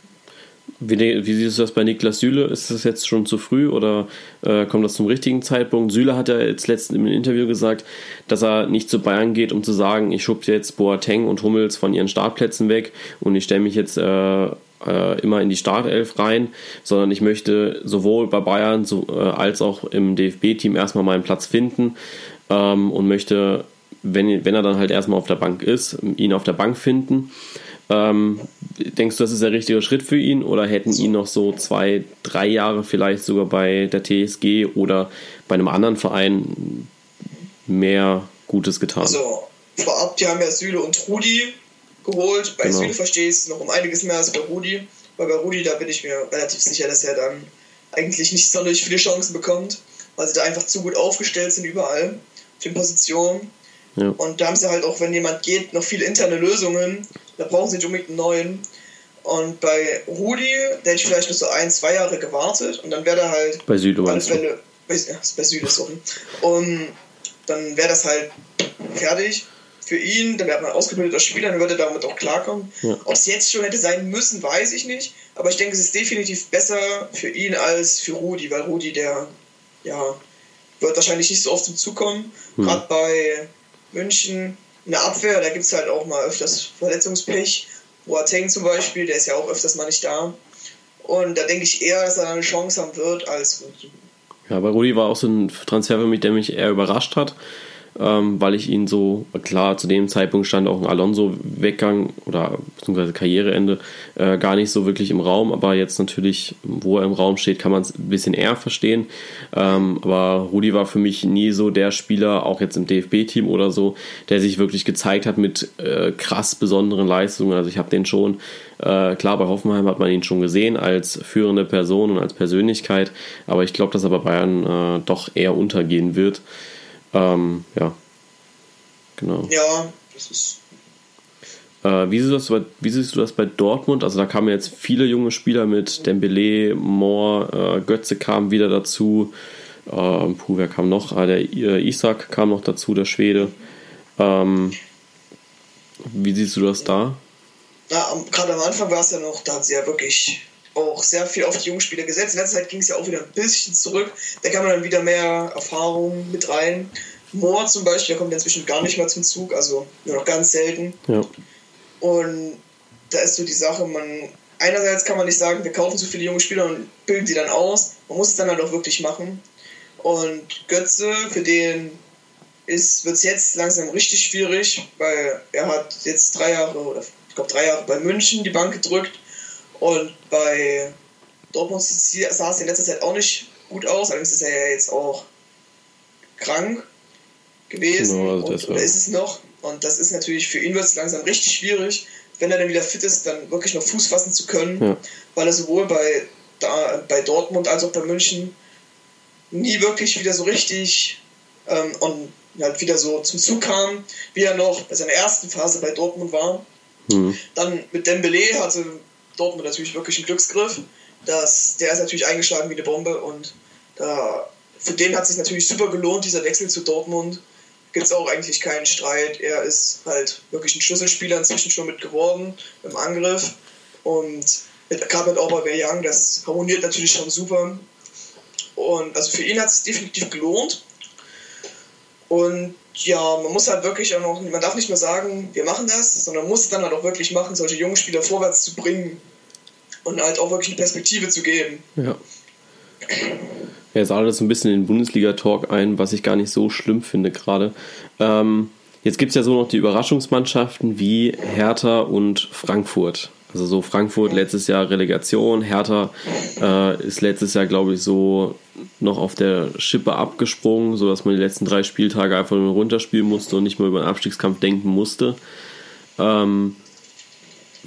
Speaker 1: Wie, wie siehst du das bei Niklas Süle? Ist das jetzt schon zu früh oder äh, kommt das zum richtigen Zeitpunkt? Süle hat ja jetzt letztens im Interview gesagt, dass er nicht zu Bayern geht, um zu sagen, ich schub jetzt Boateng und Hummels von ihren Startplätzen weg und ich stelle mich jetzt äh, äh, immer in die Startelf rein, sondern ich möchte sowohl bei Bayern so, äh, als auch im DFB-Team erstmal meinen Platz finden ähm, und möchte, wenn, wenn er dann halt erstmal auf der Bank ist, ihn auf der Bank finden. Ähm, denkst du, das ist der richtige Schritt für ihn oder hätten ihn noch so zwei, drei Jahre vielleicht sogar bei der TSG oder bei einem anderen Verein mehr Gutes getan?
Speaker 2: Also die haben ja Süle und Rudi geholt. Bei genau. Süle verstehe ich es noch um einiges mehr als bei Rudi. Weil bei Rudi, da bin ich mir relativ sicher, dass er dann eigentlich nicht sonderlich viele Chancen bekommt, weil sie da einfach zu gut aufgestellt sind überall, auf den Positionen. Ja. Und da haben sie halt auch, wenn jemand geht, noch viele interne Lösungen. Da brauchen sie nicht unbedingt einen neuen. Und bei Rudi, der hätte ich vielleicht noch so ein, zwei Jahre gewartet und dann wäre der halt.
Speaker 1: Bei Süle
Speaker 2: alle Fälle, bei, ja, bei Süle, sorry. Und dann wäre das halt fertig für ihn, dann wäre man ausgebildeter Spieler, dann würde er damit auch klarkommen. Ja. Ob es jetzt schon hätte sein müssen, weiß ich nicht. Aber ich denke, es ist definitiv besser für ihn als für Rudi, weil Rudi, der ja, wird wahrscheinlich nicht so oft zum Zug kommen. Hm. Gerade bei München in der Abwehr, da gibt es halt auch mal öfters Verletzungspech. Boateng zum Beispiel, der ist ja auch öfters mal nicht da. Und da denke ich eher, dass er eine Chance haben wird als Rudi.
Speaker 1: Ja, bei Rudi war auch so ein Transfer für mich, der mich eher überrascht hat ähm, weil ich ihn so, klar, zu dem Zeitpunkt stand auch ein Alonso-Weggang oder beziehungsweise Karriereende äh, gar nicht so wirklich im Raum, aber jetzt natürlich, wo er im Raum steht, kann man es ein bisschen eher verstehen. Ähm, aber Rudi war für mich nie so der Spieler, auch jetzt im DFB-Team oder so, der sich wirklich gezeigt hat mit äh, krass besonderen Leistungen. Also ich habe den schon, äh, klar, bei Hoffenheim hat man ihn schon gesehen als führende Person und als Persönlichkeit, aber ich glaube, dass er bei Bayern äh, doch eher untergehen wird. Ähm, ja. Genau.
Speaker 2: Ja, das ist.
Speaker 1: Äh, wie, siehst du das bei, wie siehst du das bei Dortmund? Also da kamen jetzt viele junge Spieler mit Dembele, Moore, äh, Götze kam wieder dazu. Äh, puh, wer kam noch? Ah, der äh, Isaac kam noch dazu, der Schwede. Ähm, wie siehst du das da?
Speaker 2: Ja, gerade am Anfang war es ja noch, da hat sie ja wirklich auch sehr viel auf die jungen Spieler gesetzt. In letzter Zeit ging es ja auch wieder ein bisschen zurück. Da kann man dann wieder mehr Erfahrung mit rein. Moore zum Beispiel, der kommt inzwischen gar nicht mehr zum Zug, also nur noch ganz selten.
Speaker 1: Ja.
Speaker 2: Und da ist so die Sache, man einerseits kann man nicht sagen, wir kaufen so viele junge Spieler und bilden sie dann aus. Man muss es dann halt auch wirklich machen. Und Götze, für den wird es jetzt langsam richtig schwierig, weil er hat jetzt drei Jahre oder ich glaube drei Jahre bei München die Bank gedrückt und bei Dortmund sah es in letzter Zeit auch nicht gut aus, allerdings ist er ja jetzt auch krank gewesen genau, also und, oder ist es noch. Und das ist natürlich für ihn wird es langsam richtig schwierig, wenn er dann wieder fit ist, dann wirklich noch Fuß fassen zu können, ja. weil er sowohl bei, da, bei Dortmund als auch bei München nie wirklich wieder so richtig ähm, und halt wieder so zum Zug kam, wie er noch bei seiner ersten Phase bei Dortmund war. Mhm. Dann mit Dembele hatte Dortmund natürlich wirklich ein Glücksgriff. Das, der ist natürlich eingeschlagen wie eine Bombe und da, für den hat es sich natürlich super gelohnt, dieser Wechsel zu Dortmund. Gibt es auch eigentlich keinen Streit. Er ist halt wirklich ein Schlüsselspieler inzwischen schon mit geworden im Angriff. Und gerade mit Aubameyang, das harmoniert natürlich schon super. Und also für ihn hat es definitiv gelohnt. Und ja, man muss halt wirklich auch noch, man darf nicht mehr sagen, wir machen das, sondern muss es dann halt auch wirklich machen, solche jungen Spieler vorwärts zu bringen und halt auch wirklich eine Perspektive zu geben.
Speaker 1: Ja. Er sah das so ein bisschen in den Bundesliga-Talk ein, was ich gar nicht so schlimm finde gerade. Ähm, jetzt gibt es ja so noch die Überraschungsmannschaften wie Hertha und Frankfurt. Also so Frankfurt letztes Jahr Relegation, Hertha äh, ist letztes Jahr, glaube ich, so noch auf der Schippe abgesprungen, sodass man die letzten drei Spieltage einfach nur runterspielen musste und nicht mehr über den Abstiegskampf denken musste. Ähm,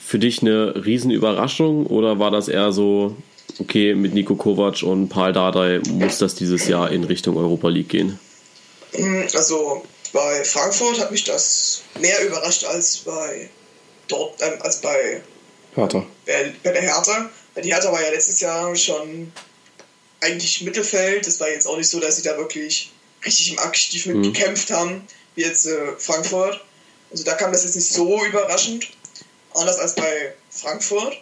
Speaker 1: für dich eine Riesenüberraschung oder war das eher so, okay, mit Nico Kovac und Paul Dardai muss das dieses Jahr in Richtung Europa League gehen?
Speaker 2: Mm, also bei Frankfurt hat mich das mehr überrascht als bei dort, ähm, als bei
Speaker 1: Hertha.
Speaker 2: Bei, der Hertha. Die Hertha war ja letztes Jahr schon eigentlich Mittelfeld. Es war jetzt auch nicht so, dass sie da wirklich richtig im Aktiv mit mhm. gekämpft haben, wie jetzt äh, Frankfurt. Also da kam das jetzt nicht so überraschend. Anders als bei Frankfurt.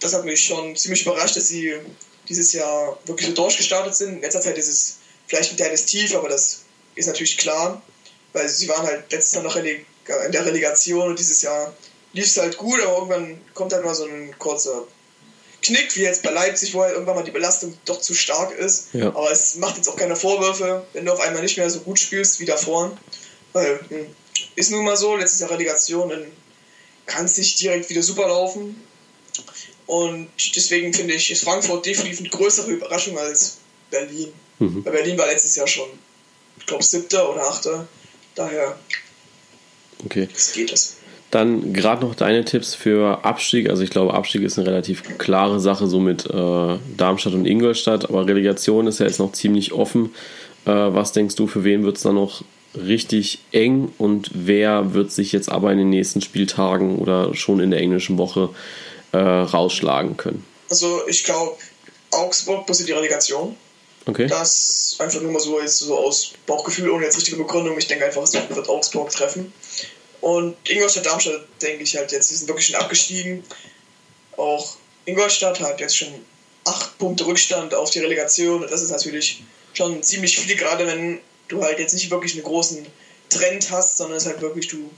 Speaker 2: Das hat mich schon ziemlich überrascht, dass sie dieses Jahr wirklich so durchgestartet sind. In letzter Zeit ist es vielleicht ein kleines Tief, aber das ist natürlich klar, weil sie waren halt letztes Jahr noch in der Relegation und dieses Jahr lief es halt gut, aber irgendwann kommt halt mal so ein kurzer Knick, wie jetzt bei Leipzig, wo halt irgendwann mal die Belastung doch zu stark ist. Ja. Aber es macht jetzt auch keine Vorwürfe, wenn du auf einmal nicht mehr so gut spielst wie davor. Weil, hm, ist nun mal so, letztes Jahr Relegation, dann kann es nicht direkt wieder super laufen. Und deswegen finde ich, ist Frankfurt definitiv eine größere Überraschung als Berlin. Mhm. Weil Berlin war letztes Jahr schon, ich glaube, siebter oder achter. Daher.
Speaker 1: Okay.
Speaker 2: Das geht das.
Speaker 1: Dann gerade noch deine Tipps für Abstieg. Also ich glaube, Abstieg ist eine relativ klare Sache, so mit äh, Darmstadt und Ingolstadt. Aber Relegation ist ja jetzt noch ziemlich offen. Äh, was denkst du, für wen wird es dann noch richtig eng und wer wird sich jetzt aber in den nächsten Spieltagen oder schon in der englischen Woche äh, rausschlagen können?
Speaker 2: Also ich glaube, Augsburg passiert die Relegation.
Speaker 1: Okay.
Speaker 2: Das einfach nur mal so, jetzt so aus Bauchgefühl ohne jetzt richtige Begründung. Ich denke einfach, es wird Augsburg treffen. Und Ingolstadt, Darmstadt, denke ich halt jetzt, die sind wirklich schon abgestiegen. Auch Ingolstadt hat jetzt schon acht Punkte Rückstand auf die Relegation. Und das ist natürlich schon ziemlich viel, gerade wenn du halt jetzt nicht wirklich einen großen Trend hast, sondern es halt wirklich, du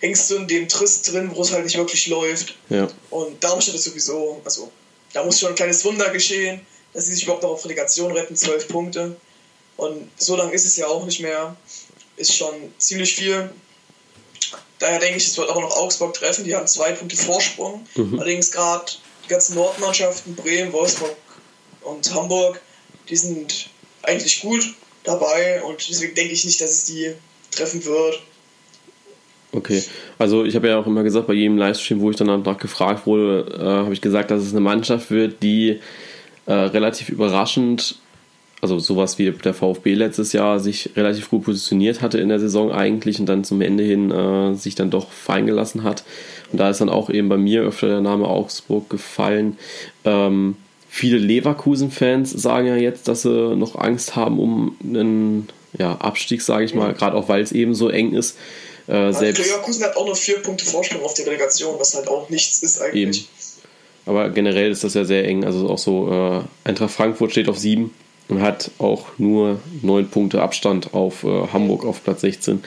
Speaker 2: hängst so in dem Trist drin, wo es halt nicht wirklich läuft.
Speaker 1: Ja.
Speaker 2: Und Darmstadt ist sowieso, also da muss schon ein kleines Wunder geschehen, dass sie sich überhaupt noch auf Relegation retten, zwölf Punkte. Und so lange ist es ja auch nicht mehr. Ist schon ziemlich viel. Daher denke ich, es wird auch noch Augsburg treffen. Die haben zwei Punkte Vorsprung.
Speaker 1: Mhm.
Speaker 2: Allerdings gerade die ganzen Nordmannschaften, Bremen, Wolfsburg und Hamburg, die sind eigentlich gut dabei und deswegen denke ich nicht, dass es die treffen wird.
Speaker 1: Okay, also ich habe ja auch immer gesagt, bei jedem Livestream, wo ich dann danach gefragt wurde, äh, habe ich gesagt, dass es eine Mannschaft wird, die äh, relativ überraschend, also sowas wie der VfB letztes Jahr, sich relativ gut positioniert hatte in der Saison eigentlich und dann zum Ende hin äh, sich dann doch fallen gelassen hat. Und da ist dann auch eben bei mir öfter der Name Augsburg gefallen. Ähm, viele Leverkusen-Fans sagen ja jetzt, dass sie noch Angst haben um einen ja, Abstieg, sage ich mal, gerade auch weil es eben so eng ist. Äh,
Speaker 2: Also
Speaker 1: selbst
Speaker 2: Leverkusen hat auch nur vier Punkte Vorsprung auf die Relegation, was halt auch nichts ist eigentlich.
Speaker 1: Eben. Aber generell ist das ja sehr eng. Also auch so, äh, Eintracht Frankfurt steht auf 7 und hat auch nur 9 Punkte Abstand auf äh, Hamburg auf Platz 16.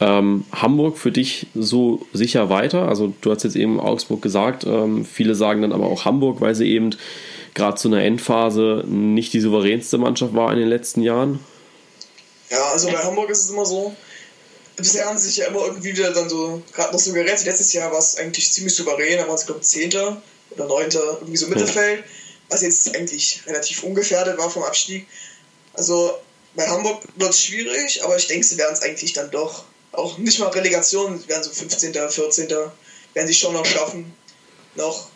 Speaker 1: Ähm, Hamburg für dich so sicher weiter? Also du hast jetzt eben Augsburg gesagt, ähm, viele sagen dann aber auch Hamburg, weil sie eben gerade zu einer Endphase nicht die souveränste Mannschaft war in den letzten Jahren.
Speaker 2: Ja, also bei Hamburg ist es immer so. Bisher haben sie sich ja immer irgendwie wieder dann so, gerade noch so gerettet. Letztes Jahr war es eigentlich ziemlich souverän, da waren sie, glaube ich, Zehnter oder Neunter, irgendwie so Mittelfeld, was jetzt eigentlich relativ ungefährdet war vom Abstieg. Also bei Hamburg wird es schwierig, aber ich denke, sie werden es eigentlich dann doch. Auch nicht mal Relegation, werden so 15., 14., werden sie schon noch schaffen. Noch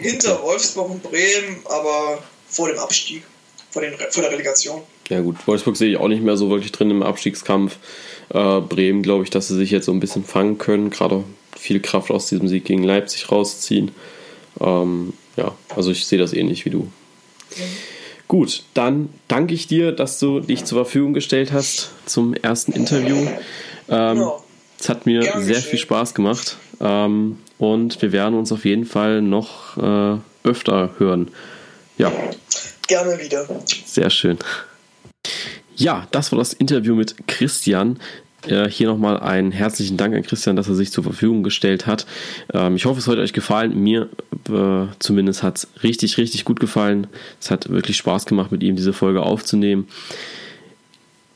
Speaker 2: hinter Wolfsburg und Bremen, aber vor dem Abstieg, vor, den, vor der Relegation.
Speaker 1: Ja gut, Wolfsburg sehe ich auch nicht mehr so wirklich drin im Abstiegskampf. Äh, Bremen glaube ich, dass sie sich jetzt so ein bisschen fangen können, gerade viel Kraft aus diesem Sieg gegen Leipzig rausziehen. Ähm, ja, also ich sehe das ähnlich wie du. Gut, dann danke ich dir, dass du dich zur Verfügung gestellt hast zum ersten Interview. Ähm,
Speaker 2: Ja.
Speaker 1: Es hat mir
Speaker 2: Gern
Speaker 1: sehr viel Spaß gemacht ähm, und wir werden uns auf jeden Fall noch äh, öfter hören. Ja,
Speaker 2: Gerne wieder.
Speaker 1: sehr schön. Ja, das war das Interview mit Christian. Äh, hier nochmal einen herzlichen Dank an Christian, dass er sich zur Verfügung gestellt hat. Ähm, ich hoffe, es hat euch gefallen. Mir äh, zumindest hat es richtig, richtig gut gefallen. Es hat wirklich Spaß gemacht, mit ihm diese Folge aufzunehmen.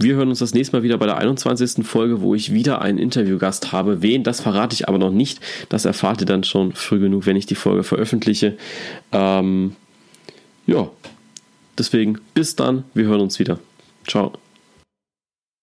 Speaker 1: Wir hören uns das nächste Mal wieder bei der 21. Folge, wo ich wieder einen Interviewgast habe. Wen, das verrate ich aber noch nicht. Das erfahrt ihr dann schon früh genug, wenn ich die Folge veröffentliche. Ähm, ja, deswegen bis dann. Wir hören uns wieder. Ciao.